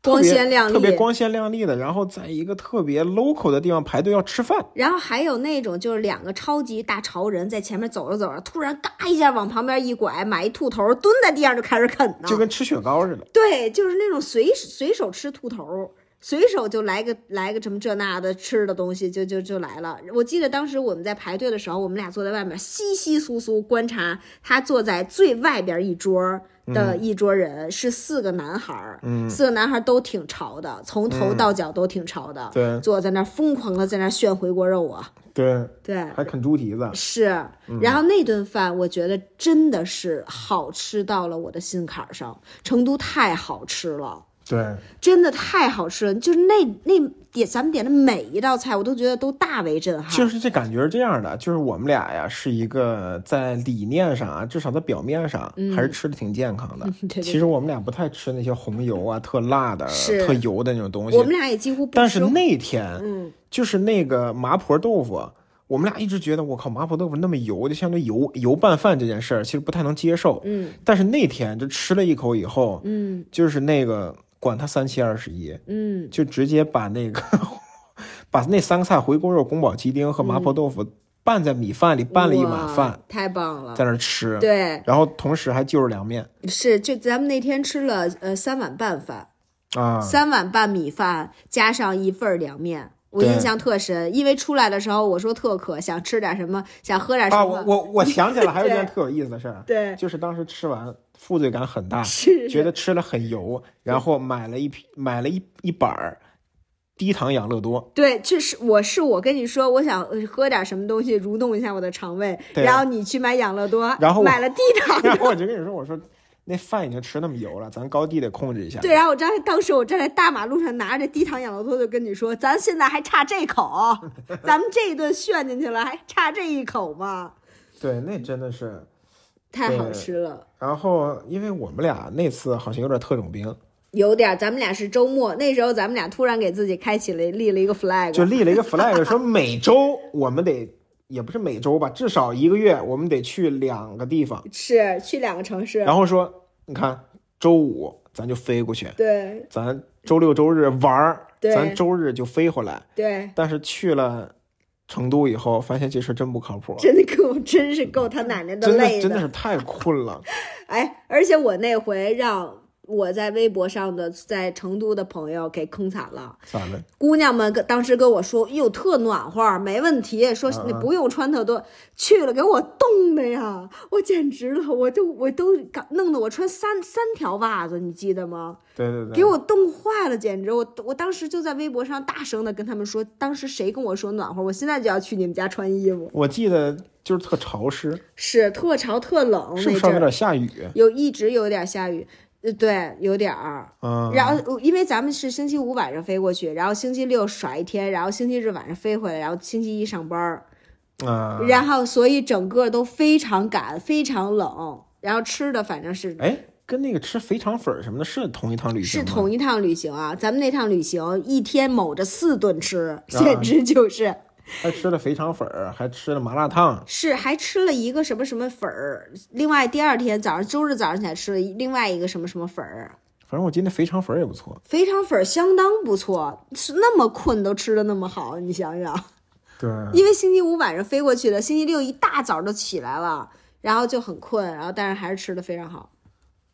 特
光鲜亮丽
特别光鲜亮丽的，然后在一个特别 local 的地方排队要吃饭，
然后还有那种就是两个超级大潮人在前面走着走着，突然嘎一下往旁边一拐，买一兔头，蹲在地上就开始啃呢。
就跟吃雪糕似的。
对，就是那种随随手吃兔头，随手就来个来个什么这那的吃的东西，就就就来了。我记得当时我们在排队的时候，我们俩坐在外面稀稀疏疏观察他坐在最外边一桌的一桌人，是四个男孩儿，
嗯
四个男孩儿都挺潮的，从头到脚都挺潮的，
对
坐在那儿疯狂的在那儿炫回锅肉啊，
对，
对，
还啃猪蹄子，
是，然后那顿饭我觉得真的是好吃到了我的心坎儿上，成都太好吃了。
对，
真的太好吃了，就是那那点咱们点的每一道菜，我都觉得都大为震撼。
就是这感觉是这样的，就是我们俩呀是一个在理念上啊，至少在表面上还是吃的挺健康的。
嗯对对
其实我们俩不太吃那些红油啊、特辣的、特油的那种东西。
我们俩也几乎。
但是那天，
嗯，
就是那个麻婆豆腐，我们俩一直觉得我靠，麻婆豆腐那么油，就相对油油拌饭这件事儿，其实不太能接受。
嗯
但是那天就吃了一口以后，
嗯
就是那个管他三七二十一，
嗯，
就直接把那个把那三个菜回锅肉、宫保鸡丁和麻婆豆腐拌在米饭里，拌了一碗饭，
太棒了。
在那吃。
对，
然后同时还就着凉面
是就咱们那天吃了呃三碗拌饭，
啊，
三碗拌米饭加上一份凉面。我印象特深，因为出来的时候我说特渴，想吃点什么，想喝点什
啊，
么。
我我我想起来还有一件 特有意思的事儿，
对
就是当时吃完负罪感很大，
是
觉得吃了很油，然后买了一瓶买了一一板儿低糖养乐多，
对，这是我是我跟你说，我想呃喝点什么东西蠕动一下我的肠胃，
对
然后你去买养乐多，
然后
买了低糖
然后我就跟你说，我说那饭已经吃那么油了，咱高低得控制一下。
对，然后我站当时我站在大马路上拿着低糖养乐多，就跟你说，咱现在还差这口，咱们这一顿炫进去了，还差这一口吗？
对，那真的是。
太好吃了，
然后因为我们俩那次好像有点特种兵，
有点儿。咱们俩是周末，那时候咱们俩突然给自己开启了立了一个 flag，
就立了一个 flag，说每周我们得，也不是每周吧，至少一个月我们得去两个地方。
是去两个城市，
然后说，你看周五咱就飞过去，
对
咱周六周日玩儿，
对
咱周日就飞回来。
对，
但是去了成都以后，发现这事儿真不靠谱，
真的够，真是够他奶奶的累
的真的是太困了。
哎，而且我那回让我在微博上的在成都的朋友给坑惨了。
咋了？
姑娘们跟当时跟我说：“哟，特暖和，没问题，说
嗯
你不用穿特多。去了给我冻的呀，我简直了，我都我都搞弄得我穿三三条袜子，你记得吗？
对对对，
给我冻坏了，简直！我我当时就在微博上大声的跟他们说，当时谁跟我说暖和，我现在就要去你们家穿衣服。
我记得就是特潮湿，
是特潮特冷
是不是有点下雨？
有一直有点下雨，呃，对，有点儿。
嗯，
然后因为咱们是星期五晚上飞过去，然后星期六耍一天，然后星期日晚上飞回来，然后星期一上班儿，
啊，
然后所以整个都非常赶，非常冷。然后吃的反正是
哎，跟那个吃肥肠粉儿什么的是同一趟旅行
是？同一趟旅行啊，咱们那趟旅行一天某着四顿吃，简直就是、
还吃了肥肠粉儿，还吃了麻辣烫。
是还吃了一个什么什么粉儿，另外第二天早上周日早上起来吃了另外一个什么什么粉儿，
反正我今天肥肠粉儿也不错。
肥肠粉儿相当不错，是那么困都吃的那么好，你想想。
对，
因为星期五晚上飞过去的，星期六一大早就起来了，然后就很困，然后但是还是吃的非常好。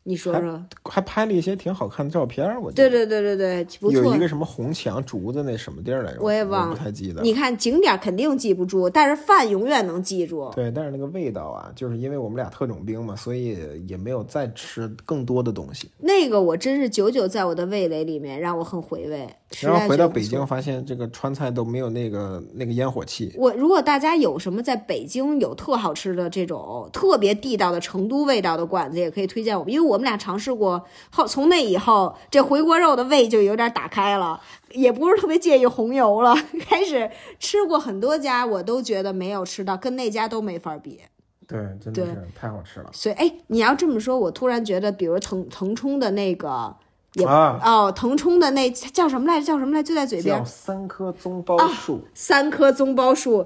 你说说？
还拍了一些挺好看的照片。我
对对对对对，不错
有一。个什么红墙竹子那什么地儿来着？
我也忘了
不太记得。
你看景点肯定记不住，但是饭永远能记住。
对，但是那个味道啊，就是因为我们俩特种兵嘛，所以也没有再吃更多的东西。
那个我真是久久在我的味蕾里面，让我很回味。
然后回到北京，发现这个川菜都没有那个那个烟火气。
我如果大家有什么在北京有特好吃的这种特别地道的成都味道的馆子，也可以推荐我们，因为我们俩尝试过后，从那以后这回锅肉的胃就有点打开了，也不是特别介意红油了，开始吃过很多家，我都觉得没有吃到，跟那家都没法比。
对，真的是太好吃了
所以，哎，你要这么说，我突然觉得，比如腾腾冲的那个也、
啊！
哦，腾冲的那叫什么来着？叫什么来着？就在嘴边
叫，三棵棕包树，
三棵棕包树。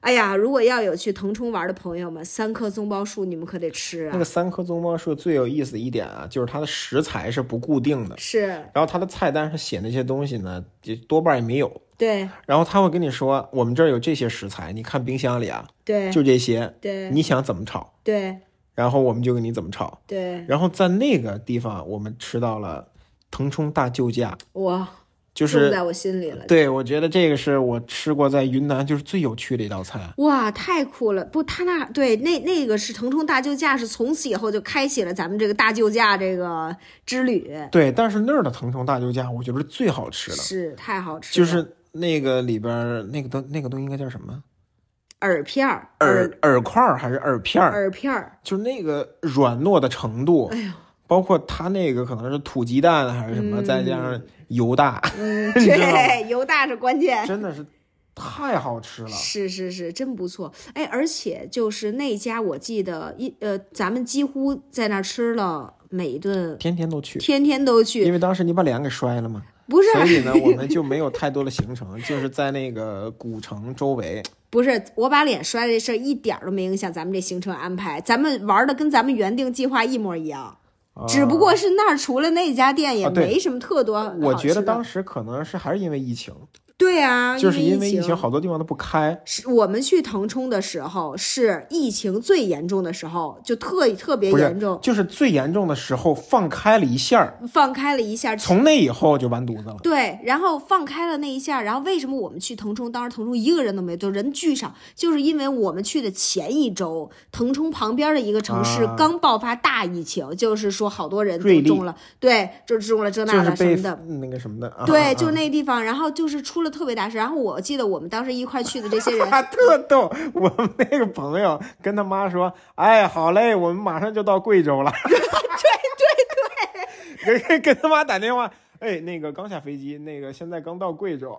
哎呀，如果要有去腾冲玩的朋友们，三棵棕包树你们可得吃啊！
那个三棵棕包树最有意思的一点啊，就是它的食材是不固定的，
是
然后它的菜单上写那些东西呢，也多半也没有。
对
然后他会跟你说，我们这儿有这些食材，你看冰箱里啊，
对
就这些，
对
你想怎么炒，
对
然后我们就给你怎么炒。
对，
然后在那个地方，我们吃到了腾冲大救驾，
哇，
就是
在我心里了。
对，我觉得这个是我吃过在云南就是最有趣的一道菜。
哇，太酷了！不，他那对那那个是腾冲大救驾，是从此以后就开启了咱们这个大救驾这个之旅，
对，但是那儿的腾冲大救驾，我觉得是最好吃的，
是太好吃了。
就是那个里边儿那个东那个东西应该叫什么？
耳片儿，
耳耳块儿还是耳片儿？
耳片儿，
就是那个软糯的程度，
哎呦，
包括它那个可能是土鸡蛋还是什么，再加上油大，
嗯，对，油大是关键。
真的是太好吃了。
是是是，真不错。哎，而且就是那家，我记得一呃，咱们几乎在那儿吃了每一顿，
天天都去，
天天都去。
因为当时你把脸给摔了嘛，
不是
所以呢，我们就没有太多的行程，就是在那个古城周围。
不是，我把脸摔了这事儿一点儿都没影响咱们这行程安排，咱们玩的跟咱们原定计划一模一样。只不过是那儿除了那家店也没什么特多、
我觉得当
时
时可能是还是因为疫情，
对啊，
就是因为
疫
疫情，好多地方都不开。
是我们去腾冲的时候是疫情最严重的时候，就特特别严重，
就是最严重的时候放开了一下儿，
放开了一下，
从那以后就完犊子了。
对，然后放开了那一下，然后为什么我们去腾冲，当时腾冲一个人都没有，就人巨少，就是因为我们去的前一周，腾冲旁边的一个城市
啊
刚爆发大疫情，就是说好多人都中了，对，就中了这那的什么的。
那个什么的，啊、
对，
啊
就那地方，然后就是出了特别大声。然后我记得我们当时一块去的这些人，
啊，特逗！我们那个朋友跟他妈说：“哎，好嘞，我们马上就到贵州了。”对对对，跟跟他妈打电话，哎，那个刚下飞机，那个现在刚到贵州。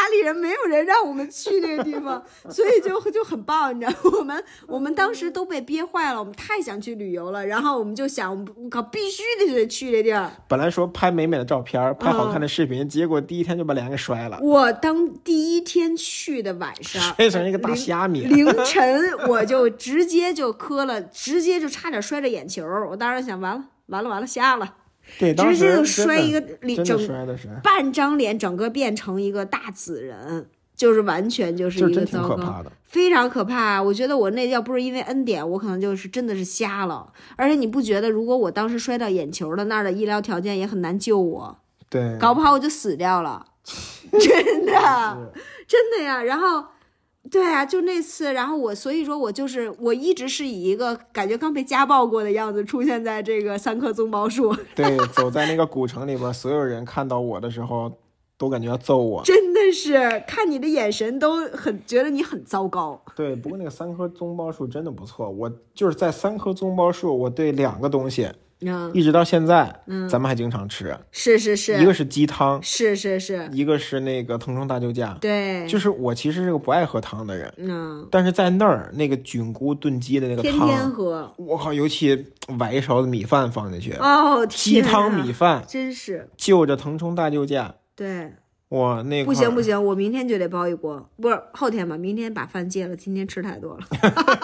家里人没有人让我们去那个地方，所以就就很棒，你知道吗，我们我们当时都被憋坏了，我们太想去旅游了，然后我们就想，我靠，必须得得去这地儿。
本来说拍美美的照片，拍好
嗯
看的视频，结果第一天就把脸给摔了，
我当第一天去的晚上，
摔成一个大虾米。
凌晨我就直接就磕了，直接就差点摔着眼球。我当时想，完了完了完了，瞎了，
对，
直接就摔一个
真的真的
里整半张脸整个变成一个大紫人，就是完全就是一个糟糕。非常可怕，我觉得我那要不是因为恩典，我可能就是真的是瞎了。而且你不觉得，如果我当时摔到眼球了，那儿的医疗条件也很难救我，
对，
搞不好我就死掉了，真的，真的呀。然后，对啊，就那次，然后我所以说我就是我一直是以一个感觉刚被家暴过的样子出现在这个三棵棕榈树，
对，走在那个古城里边，所有人看到我的时候，都感觉要揍我。
真的是看你的眼神都很觉得你很糟糕。
对，不过那个三棵棕榈树真的不错。我就是在三棵棕榈树，我对两个东西
嗯，
一直到现在，咱们还经常吃，
是是是，
一个是鸡汤，
是是是，
一个是那个腾冲大救驾。
对，
就是我其实是个不爱喝汤的人，
嗯，
但是在那儿那个菌菇炖鸡的那个
天天
汤，
喝。
我靠，尤其崴一勺子米饭放进去，
哦，
鸡汤米饭
真是。
就着腾冲大救驾，
对，
哇，那
不行不行，我明天就得包一锅，不是后天吧？明天把饭戒了，今天吃太多了。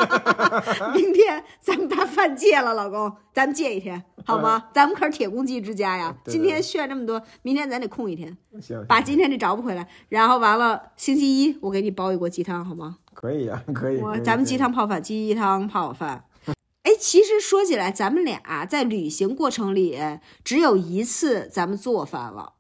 明天咱们把饭戒了，老公，咱们戒一天好吗？咱们可是铁公鸡之家呀，今天炫这么多，明天咱得空一天，
行，
把今天这找不回来。然后完了，星期一我给你包一锅鸡汤好吗？
可以啊，可以。可以
我咱们鸡汤泡饭，鸡汤泡饭。哎，其实说起来，咱们俩在旅行过程里只有一次咱们做饭了。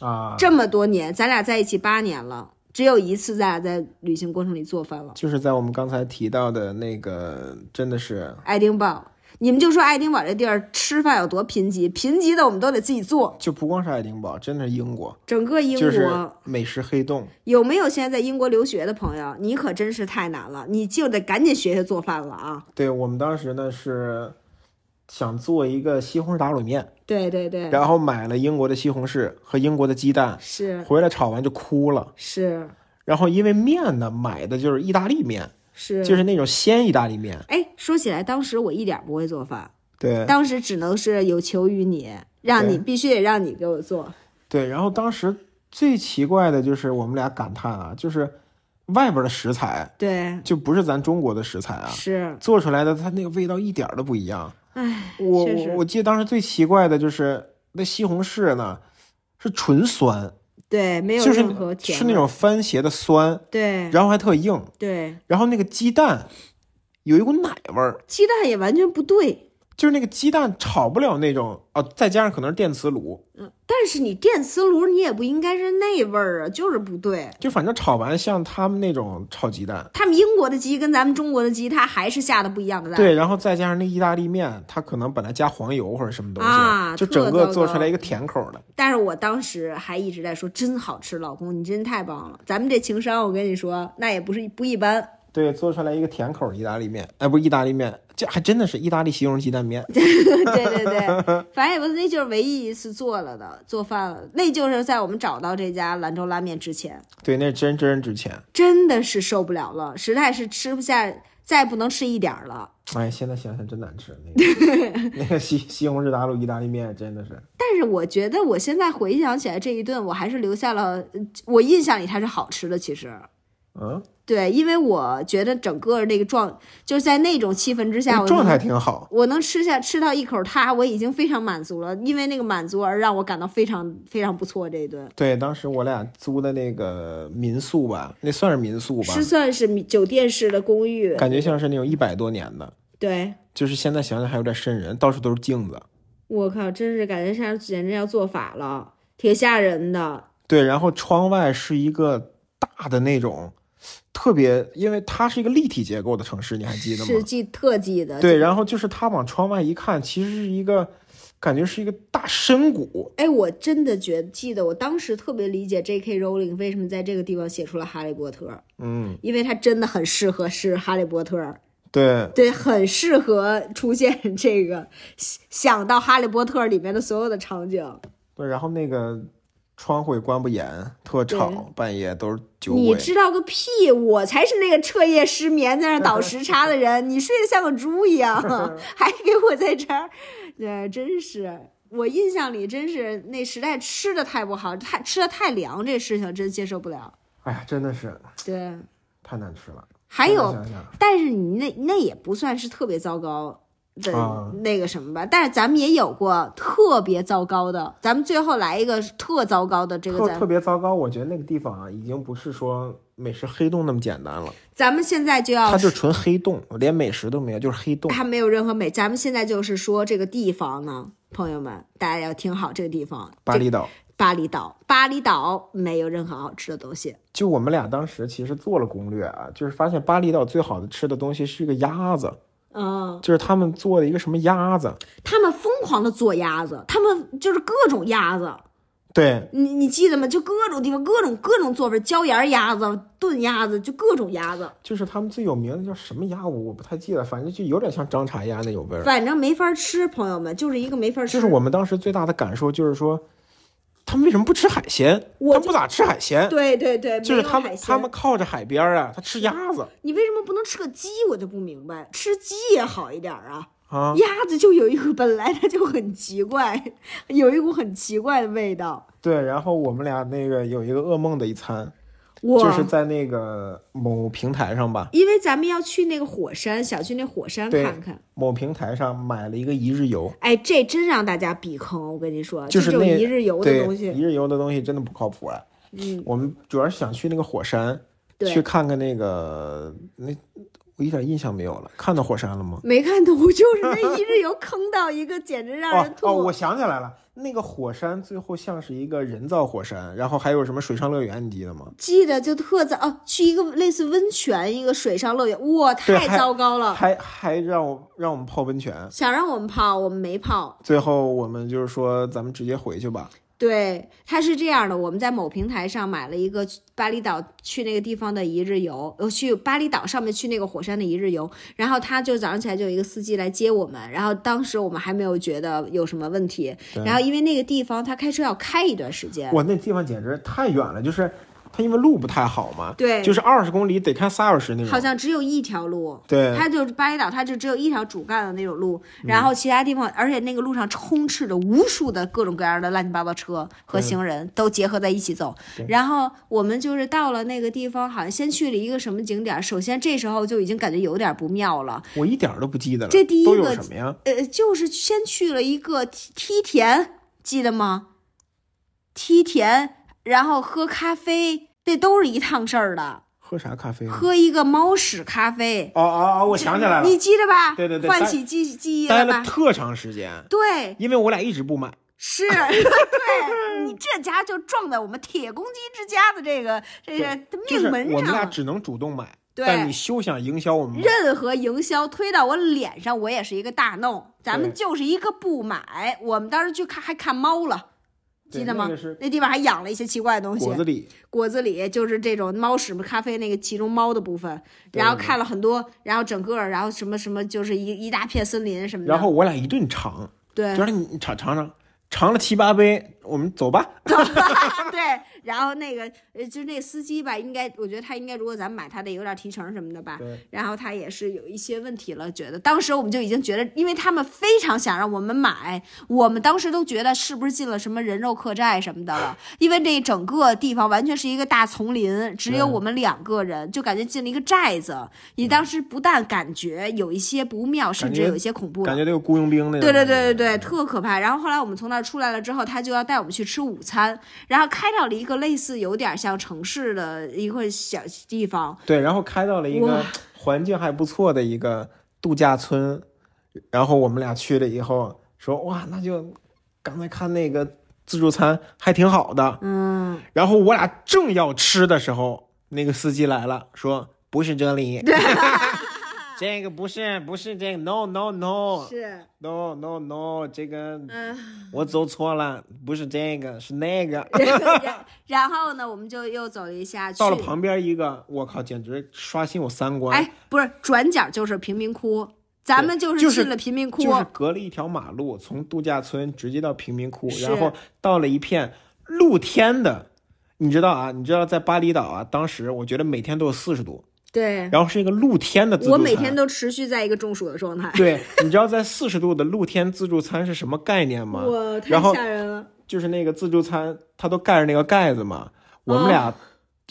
啊，
这么多年，咱俩在一起八年了，只有一次咱俩在旅行过程里做饭了。
就是在我们刚才提到的那个，真的是
爱丁堡，你们就说爱丁堡这地儿吃饭有多贫瘠，贫瘠的我们都得自己做。
就不光是爱丁堡，真的是英国，
整个英国、
就是美食黑洞。
有没有现在在英国留学的朋友？你可真是太难了，你就得赶紧学学做饭了啊！
对我们当时呢是想做一个西红柿打卤面，
对对对，
然后买了英国的西红柿和英国的鸡蛋，
是。
回来炒完就哭了。
是。
然后因为面呢，买的就是意大利面，
是，
就是那种鲜意大利面。
哎，说起来，当时我一点不会做饭，
对。
当时只能是有求于你，让你必须得让你给我做。
对，然后当时最奇怪的就是我们俩感叹啊，就是外边的食材
对，
就不是咱中国的食材啊，
是，
做出来的它那个味道一点都不一样。
哎，
我我我记得当时最奇怪的就是那西红柿呢是纯酸，
对，没有
就是
任何甜味
是那种番茄的酸，
对
然后还特硬，
对，
然后那个鸡蛋有一股奶味儿，
鸡蛋也完全不对，
就是那个鸡蛋炒不了那种哦，再加上可能是电磁炉，嗯
但是你电磁炉你也不应该是那味儿啊，就是不对。
就反正炒完像他们那种炒鸡蛋，
他们英国的鸡跟咱们中国的鸡，它还是下的不一样的蛋。
对，然后再加上那意大利面，它可能本来加黄油或者什么东西，
啊
就整个做出来一个甜口的。
但是我当时还一直在说真好吃，老公你真太棒了。咱们这情商，我跟你说，那也不是不一般。
对，做出来一个甜口的意大利面，哎，不是意大利面，这还真的是意大利西红柿鸡蛋面。
对对对，反正也不是，那就是唯一一次做了的做饭了。那就是在我们找到这家兰州拉面之前，
对，那真真值钱。
真的是受不了了，实在是吃不下，再不能吃一点儿了。
哎，现在想想真难吃，那个 那个西西红柿打卤意大利面真的是。
但是我觉得我现在回想起来这一顿，我还是留下了呃我印象里它是好吃的。其实，
嗯，
对，因为我觉得整个那个状就是在那种气氛之下，我
状态挺好。
我能吃下吃到一口它，我已经非常满足了。因为那个满足而让我感到非常非常不错。这一顿
对，当时我俩租的那个民宿吧，那算是民宿吧，
是算是酒店式的公寓，
感觉像是那种一百多年的，
对。
就是现在想想还有点瘆人，到处都是镜子。
我靠，真是感觉像简直要做法了，挺吓人的。
对，然后窗外是一个大的那种，特别，因为它是一个立体结构的城市，你还记得吗？
是记特记的。
对，然后就是他往窗外一看，其实是一个，感觉是一个大深谷。
哎，我真的觉得记得，我当时特别理解 J.K. Rowling 为什么在这个地方写出了《哈利波特》，
嗯，
因为它真的很适合是《哈利波特》，
对，
对，很适合出现这个想到《哈利波特》里面的所有的场景。
对，然后那个窗户也关不严，特吵，半夜都是酒
你。知道个屁！我才是那个彻夜失眠在那倒时差的人，你睡得像个猪一样，还给我在这儿，对，真是。我印象里真是那时代吃的太不好，太吃的太凉，这事情真接受不了。
哎呀，真的是
对，
太难吃了。
还有，
想想
但是你那那也不算是特别糟糕的
啊
那个什么吧。但是咱们也有过特别糟糕的，咱们最后来一个特糟糕的这个
特特别糟糕，我觉得那个地方啊，已经不是说美食黑洞那么简单了，
咱们现在就要
它就纯黑洞，连美食都没有，就是黑洞。
它没有任何美。咱们现在就是说这个地方呢，朋友们，大家要听好这个地方，
巴厘岛，
巴厘岛，巴厘岛没有任何好吃的东西。
就我们俩当时其实做了攻略啊，就是发现巴厘岛最好的吃的东西是一个鸭子，
嗯，
就是他们做的一个什么鸭子，
他们疯狂的做鸭子，他们就是各种鸭子，
对，
你你记得吗？就各种地方各种各种做法，椒盐鸭子、炖鸭子，就各种鸭子，
就是他们最有名的叫什么鸭，我我不太记得，反正就有点像张茶鸭那有味儿。
反正没法吃，朋友们，就是一个没法吃。
就是我们当时最大的感受就是说，他们为什么不吃海鲜？他们不咋吃海鲜，
对对对，
就是他们他们靠着海边儿啊，他吃鸭子
你为什么不能吃个鸡？我就不明白，吃鸡也好一点儿啊。
啊。
鸭子就有一股本来它就很奇怪，有一股很奇怪的味道。
对，然后我们俩那个有一个噩梦的一餐，
我
就是在那个某平台上吧，
因为咱们要去那个火山，想去那火山看看。
某平台上买了一个一日游，
哎，这真让大家避坑，我跟你说，
就是
一日游的东西，
一日游的东西真的不靠谱啊。
嗯，
我们主要是想去那个火山，
对。
去看看那个那，我一点印象没有了。看到火山了吗？
没看到，我，就是那一日游坑到一个，简直让
哦
人吐。
哦，我想起来了，那个火山最后像是一个人造火山，然后还有什么水上乐园，你记得吗？
记得就特糟哦，去一个类似温泉一个水上乐园，哇，太糟糕了。
还还让我让我们泡温泉，
想让我们泡，我们没泡。
最后我们就是说咱们直接回去吧。
对，它是这样的，我们在某平台上买了一个巴厘岛去那个地方的一日游，呃，去巴厘岛上面去那个火山的一日游，然后他就早上起来就有一个司机来接我们，然后当时我们还没有觉得有什么问题，然后因为那个地方他开车要开一段时间，
哇，那地方简直太远了，就是它因为路不太好嘛，
对
就是二十公里得开仨小时那种。
好像只有一条路，
对
它就是巴厘岛，它就只有一条主干的那种路，
嗯
然后其他地方，而且那个路上充斥着无数的各种各样的乱七八糟车和行人都结合在一起走。然后我们就是到了那个地方，好像先去了一个什么景点，首先这时候就已经感觉有点不妙了，
我一点都不记得了。
这第一
都有
个
什么呀？
呃，就是先去了一个梯梯田，记得吗？梯田，然后喝咖啡，这都是一趟事儿的。
喝啥咖啡？
喝一个猫屎咖啡。
哦哦哦，我想起来了，
你记得吧？
对对对待
唤起记记忆
待
了吧？
了特长时间，
对，
因为我俩一直不买。
是，对你这家就撞在我们铁公鸡之家的这个这个
就是
命门
我们俩
上。
只能主动买，
对
但你休想营销我们。
任何营销推到我脸上，我也是一个大 no。咱们就是一个不买。我们当时去看还看猫了，
对
记得吗？
那
地方还养了一些奇怪的东西。
果子狸，
果子里就是这种猫屎咖啡那个其中猫的部分，然后看了很多，然后整个然后什么什么就是一一大片森林什么的。
然后我俩一顿尝，
对
就你尝尝尝，尝了七八杯，我们走吧。
对，然后那个呃，就是那司机吧，应该我觉得他应该，如果咱们买，他得有点提成什么的吧。
对，
然后他也是有一些问题了，觉得当时我们就已经觉得，因为他们非常想让我们买，我们当时都觉得是不是进了什么人肉客栈什么的了，因为这整个地方完全是一个大丛林，只有我们两个人，就感觉进了一个寨子。你当时不但感觉有一些不妙，甚至有一些恐怖
感觉那个雇佣兵那种。
对对对对对，特可怕。然后后来我们从那儿出来了之后，他就要带我们去吃午餐，然后开到了一个类似有点像城市的一个小地方。
对，然后开到了一个环境还不错的一个度假村，然后我们俩去了以后说哇，那就刚才看那个自助餐还挺好的，
嗯，
然后我俩正要吃的时候，那个司机来了，说不是这里，这个不是不是这个，no no no
是
，no no no，这个
嗯。
我走错了，不是这个是那个。
然然后呢，我们就又走了一下去，
到了旁边一个，我靠，简直刷新我三观。
哎，不是转角就是贫民窟，咱们
就是
进了贫民窟，
就是隔了一条马路，从度假村直接到贫民窟，然后到了一片露天的。你知道啊？你知道在巴厘岛啊，当时我觉得每天都有四十度，
对，
然后是一个露天的自助餐。
我每天都持续在一个中暑的状态，
对，你知道在四十度的露天自助餐是什么概念吗？
我太吓人了。
就是那个自助餐，它都盖着那个盖子嘛。我们俩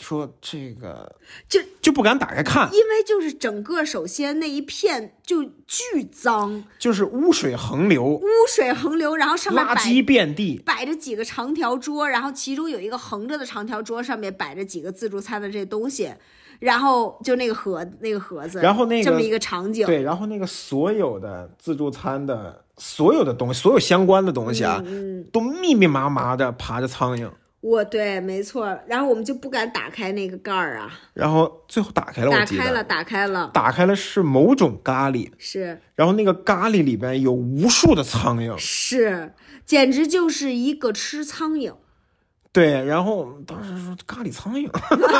说这个
就
就不敢打开看，
因为就是整个，首先那一片就巨脏，
就是污水横流，
污水横流，然后上面摆
垃圾遍地。
摆着几个长条桌，然后其中有一个横着的长条桌，上面摆着几个自助餐的这些东西，然后就那个盒那个盒子，
然后那个
这么一个场景，
对，然后那个所有的自助餐的所有的东西，所有相关的东西啊，
嗯，
都密密麻麻的爬着苍蝇。
我对，没错，然后我们就不敢打开那个盖儿啊，
然后最后打开了，
打开了，打开了，
打开了是某种咖喱，
是。
然后那个咖喱里边有无数的苍蝇。
是，简直就是一个吃苍蝇。
对，然后当时说咖喱苍蝇，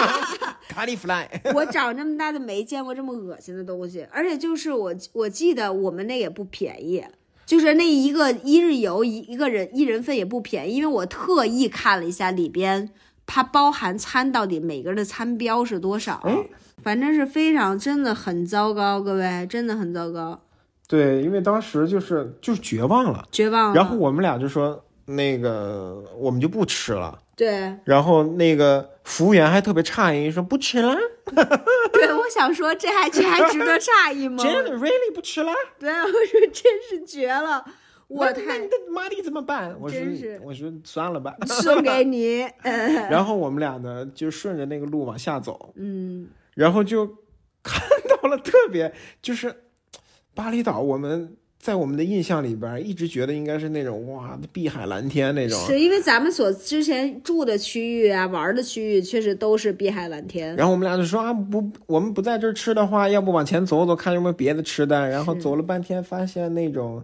咖喱 fly。
我长这么大的没见过这么恶心的东西，而且就是我我记得我们那也不便宜，就是那一个一日游一一个人一人份也不便宜，因为我特意看了一下里边它包含餐到底每个人的餐标是多少，
哎
反正是非常真的很糟糕，各位真的很糟糕，
对，因为当时就是就是绝望了，
绝望了。
然后我们俩就说那个我们就不吃了。
对
然后那个服务员还特别诧异，说不吃了，
对，我想说这还这还值得诧异吗？
真的 really 不吃了。
对，我说真是绝了，我
那
太
那那玛丽怎么办？我说我说算了吧。
送给你，呃
然后我们俩呢就顺着那个路往下走，
嗯。
然后就看到了特别就是巴厘岛，我们在我们的印象里边一直觉得应该是那种哇碧海蓝天那种。
是因为咱们所之前住的区域啊，玩的区域确实都是碧海蓝天。
然后我们俩就说啊不，我们不在这儿吃的话，要不往前走走，看有没有别的吃的。然后走了半天，发现那种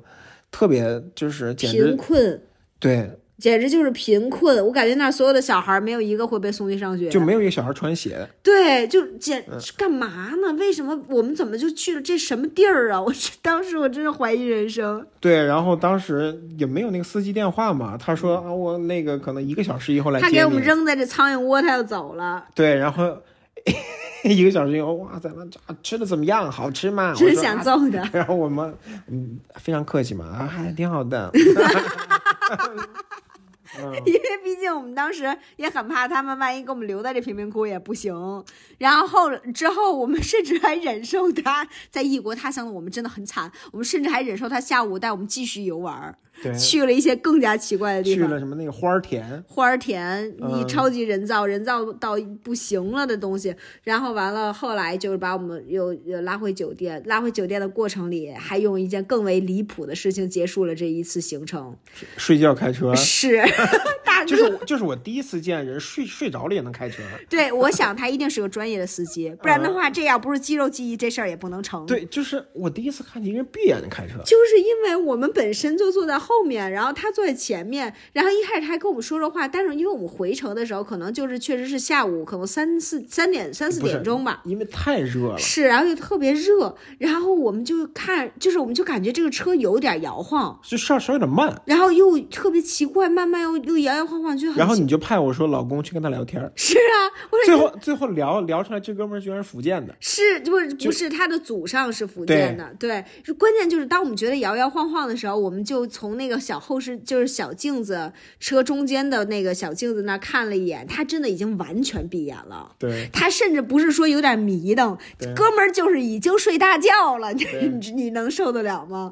特别就是简
贫
直
困，
对，
简直就是贫困。我感觉那儿所有的小孩儿没有一个会被送去上学，
就没有一个小孩穿鞋。
对，就简
嗯
干嘛呢？为什么我们怎么就去了这什么地儿啊？我是当时我真是怀疑人生。
对，然后当时也没有那个司机电话嘛，他说啊，我那个可能一个小时以后来接
他给我们。扔在这苍蝇窝，他就走了，
对，然后 一个小时以后，哇，咱们这吃的怎么样？好吃吗？
真想揍他。
然后我们嗯非常客气嘛，啊，还挺好的。
因为毕竟我们当时也很怕他们万一给我们留在这贫民窟也不行。然后后之后，我们甚至还忍受他在异国他乡的我们真的很惨，我们甚至还忍受他下午带我们继续游玩。去了一些更加奇怪的地方去。
了什么那个花儿田，
花儿田，你
嗯
超级人造，人造到不行了的东西，然后完了，后来就是把我们又又拉回酒店，拉回酒店的过程里，还用一件更为离谱的事情结束了这一次行程，
睡觉开车，
是 大
这
哥，
是我这是我第一次见人睡睡着了也能开车。
对，我想他一定是个专业的司机，不然的话，这要不是肌肉记忆，这事儿也不能成。
对，就是我第一次看见一个人闭眼睛开车。
就是因为我们本身就坐在后面，然后他坐在前面，然后一开始他还跟我们说说话，但是因为我们回程的时候，可能就是确实是下午，可能三四三点三四点钟吧。
因为太热了，
是，然后又特别热，然后我们就看，就是我们就感觉这个车有点摇晃，
就稍稍有点慢。
然后又特别奇怪，慢慢又又摇摇晃晃，就很
然后你就派我说老公去跟他聊天儿，
是啊，我说
最后最后聊聊出来这哥们儿居然是福建的，
是不是不是他的祖上是福建的？对，是关键就是当我们觉得摇摇晃晃的时候，我们就从那个小后视就是小镜子车中间的那个小镜子那儿看了一眼，他真的已经完全闭眼了。
对，
他甚至不是说有点迷瞪，哥们儿就是已经睡大觉了，你你你能受得了吗？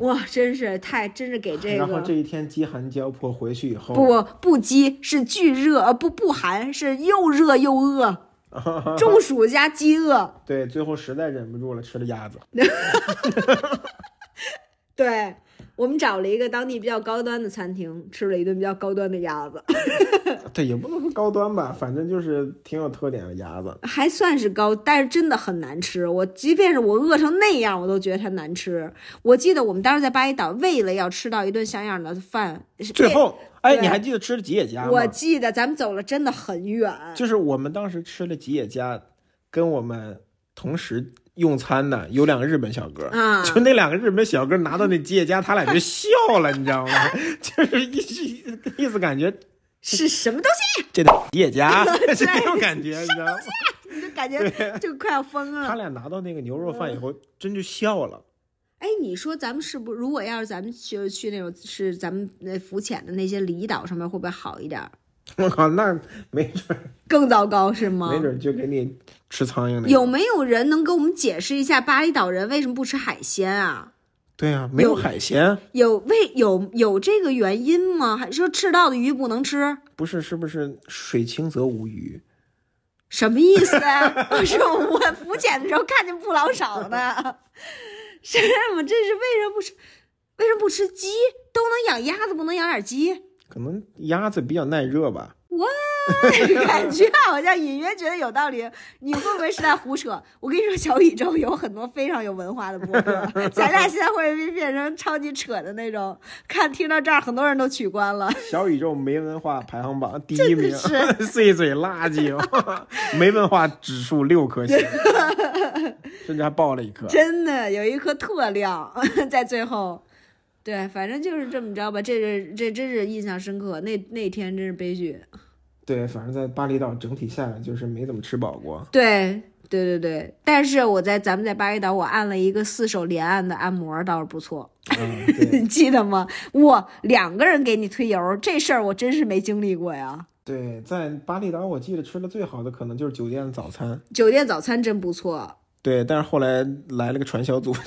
哇，真是太真是给这个
然后这一天饥寒交迫回去以后，
不不饥是巨热，呃不不寒是又热又饿，中暑加饥饿。
对，最后实在忍不住了，吃了鸭子。
对我们找了一个当地比较高端的餐厅，吃了一顿比较高端的鸭子，
对，也不能说高端吧，反正就是挺有特点的鸭子。
还算是高，但是真的很难吃。我即便是我饿成那样，我都觉得它难吃。我记得我们当时在巴厘岛，为了要吃到一顿像样的饭，
最后，哎，你还记得吃了吉野家吗？
我记得咱们走了真的很远，
就是我们当时吃了吉野家，跟我们同时用餐的有两个日本小哥，
啊
就那两个日本小哥拿到那吉野家，他俩就笑了，你知道吗？就是意意思感觉
是什么东西？
这的吉野家 是那种感觉，你知道吗？
你就感觉就快要疯了。
他俩拿到那个牛肉饭以后，真就笑了。
哎，你说咱们是不如果要是咱们去去那种是咱们那浮潜的那些离岛上面，会不会好一点儿？
我靠，那没准
更糟糕是吗？
没准就给你吃苍蝇那种。
有没有人能给我们解释一下巴厘岛人为什么不吃海鲜啊？
对啊，没有
有
海鲜，
有为有有这个原因吗？还是说吃到的鱼不能吃？
不是是不是水清则无鱼？
什么意思啊？是我浮潜的时候看见不老少呢。什么？这是为什么不吃？为什么不吃鸡？都能养鸭子，不能养点鸡？
可能鸭子比较耐热吧。
感觉好像隐约觉得有道理，你会不会是在胡扯？我跟你说，小宇宙有很多非常有文化的博客，咱俩现在会不会变成超级扯的那种？看听到这儿，很多人都取关了。
小宇宙没文化排行榜第一名，
是
碎嘴垃圾，没文化指数六颗星，甚至还爆了一颗。
真的有一颗特亮在最后。对，反正就是这么着吧，这是这真是印象深刻。那那天真是悲剧。
对，反正在巴厘岛整体下来就是没怎么吃饱过。
对对对对，但是我在咱们在巴厘岛，我按了一个四手连按的按摩，倒是不错。
嗯，
你记得吗？我两个人给你推油，这事儿我真是没经历过呀。
对，在巴厘岛我记得吃的最好的可能就是酒店的早餐。
酒店早餐真不错，
对，但是后来来了个传销组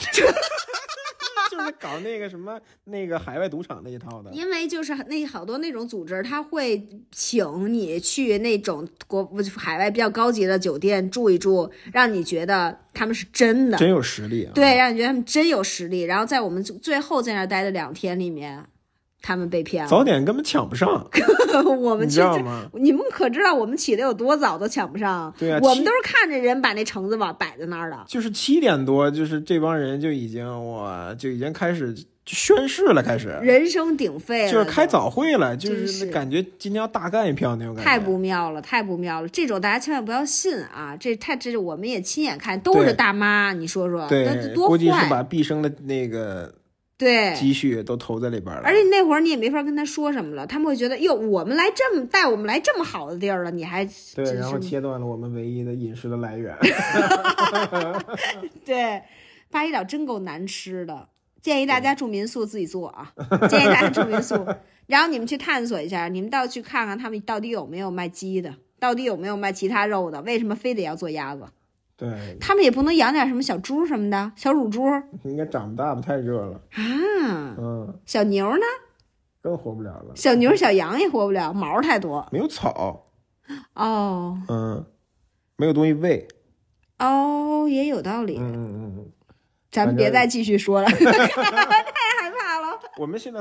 是搞那个什么那个海外赌场那一套的。
因为就是那好多那种组织，他会请你去那种国海外比较高级的酒店住一住，让你觉得他们是真的，
真有实力啊！
对，让你觉得他们真有实力。然后在我们最后在那儿待的两天里面，他们被骗了。
早点根本抢不上，
我们去这
知道吗？
你们可知道我们起的有多早都抢不上？
对啊
我们都是看着人把那橙子往摆在那儿的。
就是七点多，就是这帮人就已经哇，就已经开始就宣誓了，开始
人声鼎沸，
就是开早会了，就
是
感觉今天要大干一票那种感觉。
太不妙了，太不妙了！这种大家千万不要信啊！这太这是我们也亲眼看，都是大妈，你说说，那
对，
多
估计是
坏！
把毕生的那个
对，
积蓄都投在里边了。
而且那会儿你也没法跟他说什么了，他们会觉得哟，我们来这么带我们来这么好的地儿了，你还
对，
真
然后
是
切断了我们唯一的饮食的来源。
对，巴厘岛真够难吃的，建议大家住民宿自己做啊，建议大家住民宿，然后你们去探索一下，你们到去看看他们到底有没有卖鸡的，到底有没有卖其他肉的，为什么非得要做鸭子？
对，
他们也不能养点什么小猪什么的，小乳猪
应该长不大吧？太热了。
啊，
嗯，
小牛呢？
更活不了了。
小牛、小羊也活不了，毛太多。
没有草，
哦
嗯，没有东西喂，
哦，也有道理。
嗯嗯嗯嗯。
咱们别再继续说了 太害怕了。
我们现在，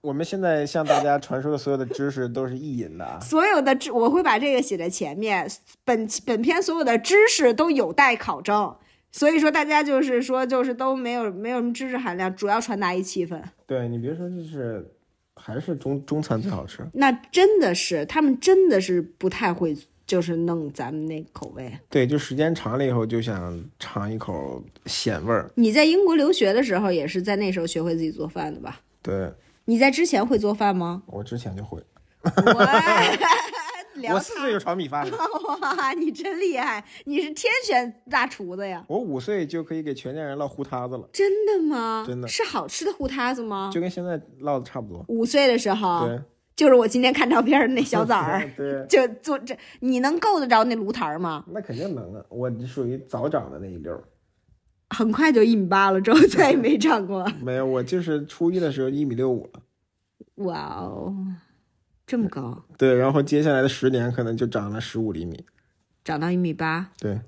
我们现在向大家传输的所有的知识都是意淫的啊。
所有的知，我会把这个写在前面。本本篇所有的知识都有待考证，所以说大家就是说，就是都没有没有什么知识含量，主要传达一气氛。
对你别说，就是还是中中餐最好吃。
那真的是，他们真的是不太会，就是弄咱们那个口味。
对，就时间长了以后就想尝一口鲜味儿。
你在英国留学的时候，也是在那时候学会自己做饭的吧？
对
你在之前会做饭吗？
我之前就会，
我
四岁就炒米饭了，
哇，你真厉害！你是天选大厨子呀！
我五岁就可以给全家人烙糊塌子了，
真的吗？
真的
是好吃的糊塌子吗？
就跟现在烙的差不多。
五岁的时候，
对，
就是我今天看照片的那小崽儿，
对，
就做这，你能够得着那炉台儿吗？
那肯定能啊，我属于早长的那一溜儿。
很快就一米八了，之后再也没长过。
没有，我就是初一的时候一米六五了。
哇哦，这么高，
对，然后接下来的十年可能就长了十五厘米。
长到一米八。
对，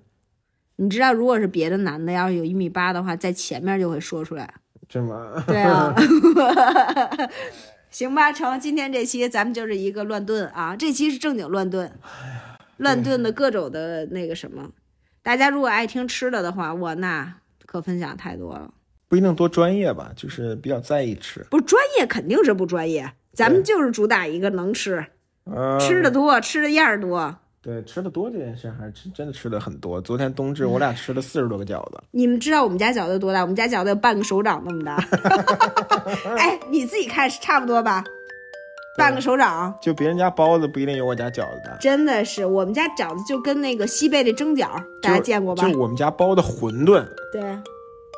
你知道，如果是别的男的，要是有一米八的话，在前面就会说出来。
这么
对啊，行吧，成，今天这期咱们就是一个乱炖啊，这期是正经乱炖，乱炖的各种的那个什么，大家如果爱听吃的的话，我那可分享太多了。
不一定多专业吧，就是比较在意吃。
不专业肯定是不专业，咱们就是主打一个能吃，
嗯，
吃的多，吃的样儿多。
对吃的多这件事还是真真的吃的很多。昨天冬至我俩吃了四十多个饺子，
你们知道我们家饺子有多大？我们家饺子有半个手掌那么大。哎，你自己看是差不多吧？半个手掌，
就别人家包子不一定有我家饺子大。
真的是我们家饺子就跟那个西贝的蒸饺，大家见过吧
就？我们家包的馄饨
对。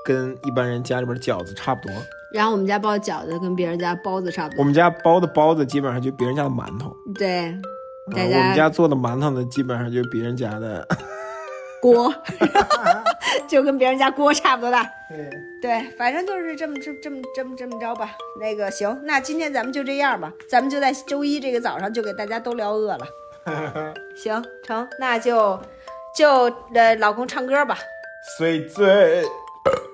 跟一般人家里边的饺子差不多，
然后我们家包饺子跟别人家包子差不多。
我们家包的包子基本上就别人家的馒头，
对，
我们家做的馒头呢，基本上就别人家的。
锅 就跟别人家锅差不多大。
对，
对，反正就是这么这么这么这么这么着吧。那个行，那今天咱们就这样吧，咱们就在周一这个早上就给大家都聊饿了。行，成，那就就呃，老公唱歌吧。
碎嘴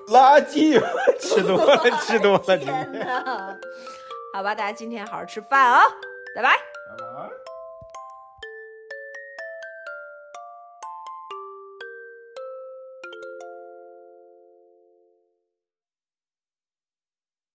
垃圾，吃多了，吃多了，
天
天。
哪！好吧，大家今天好好吃饭啊、拜拜。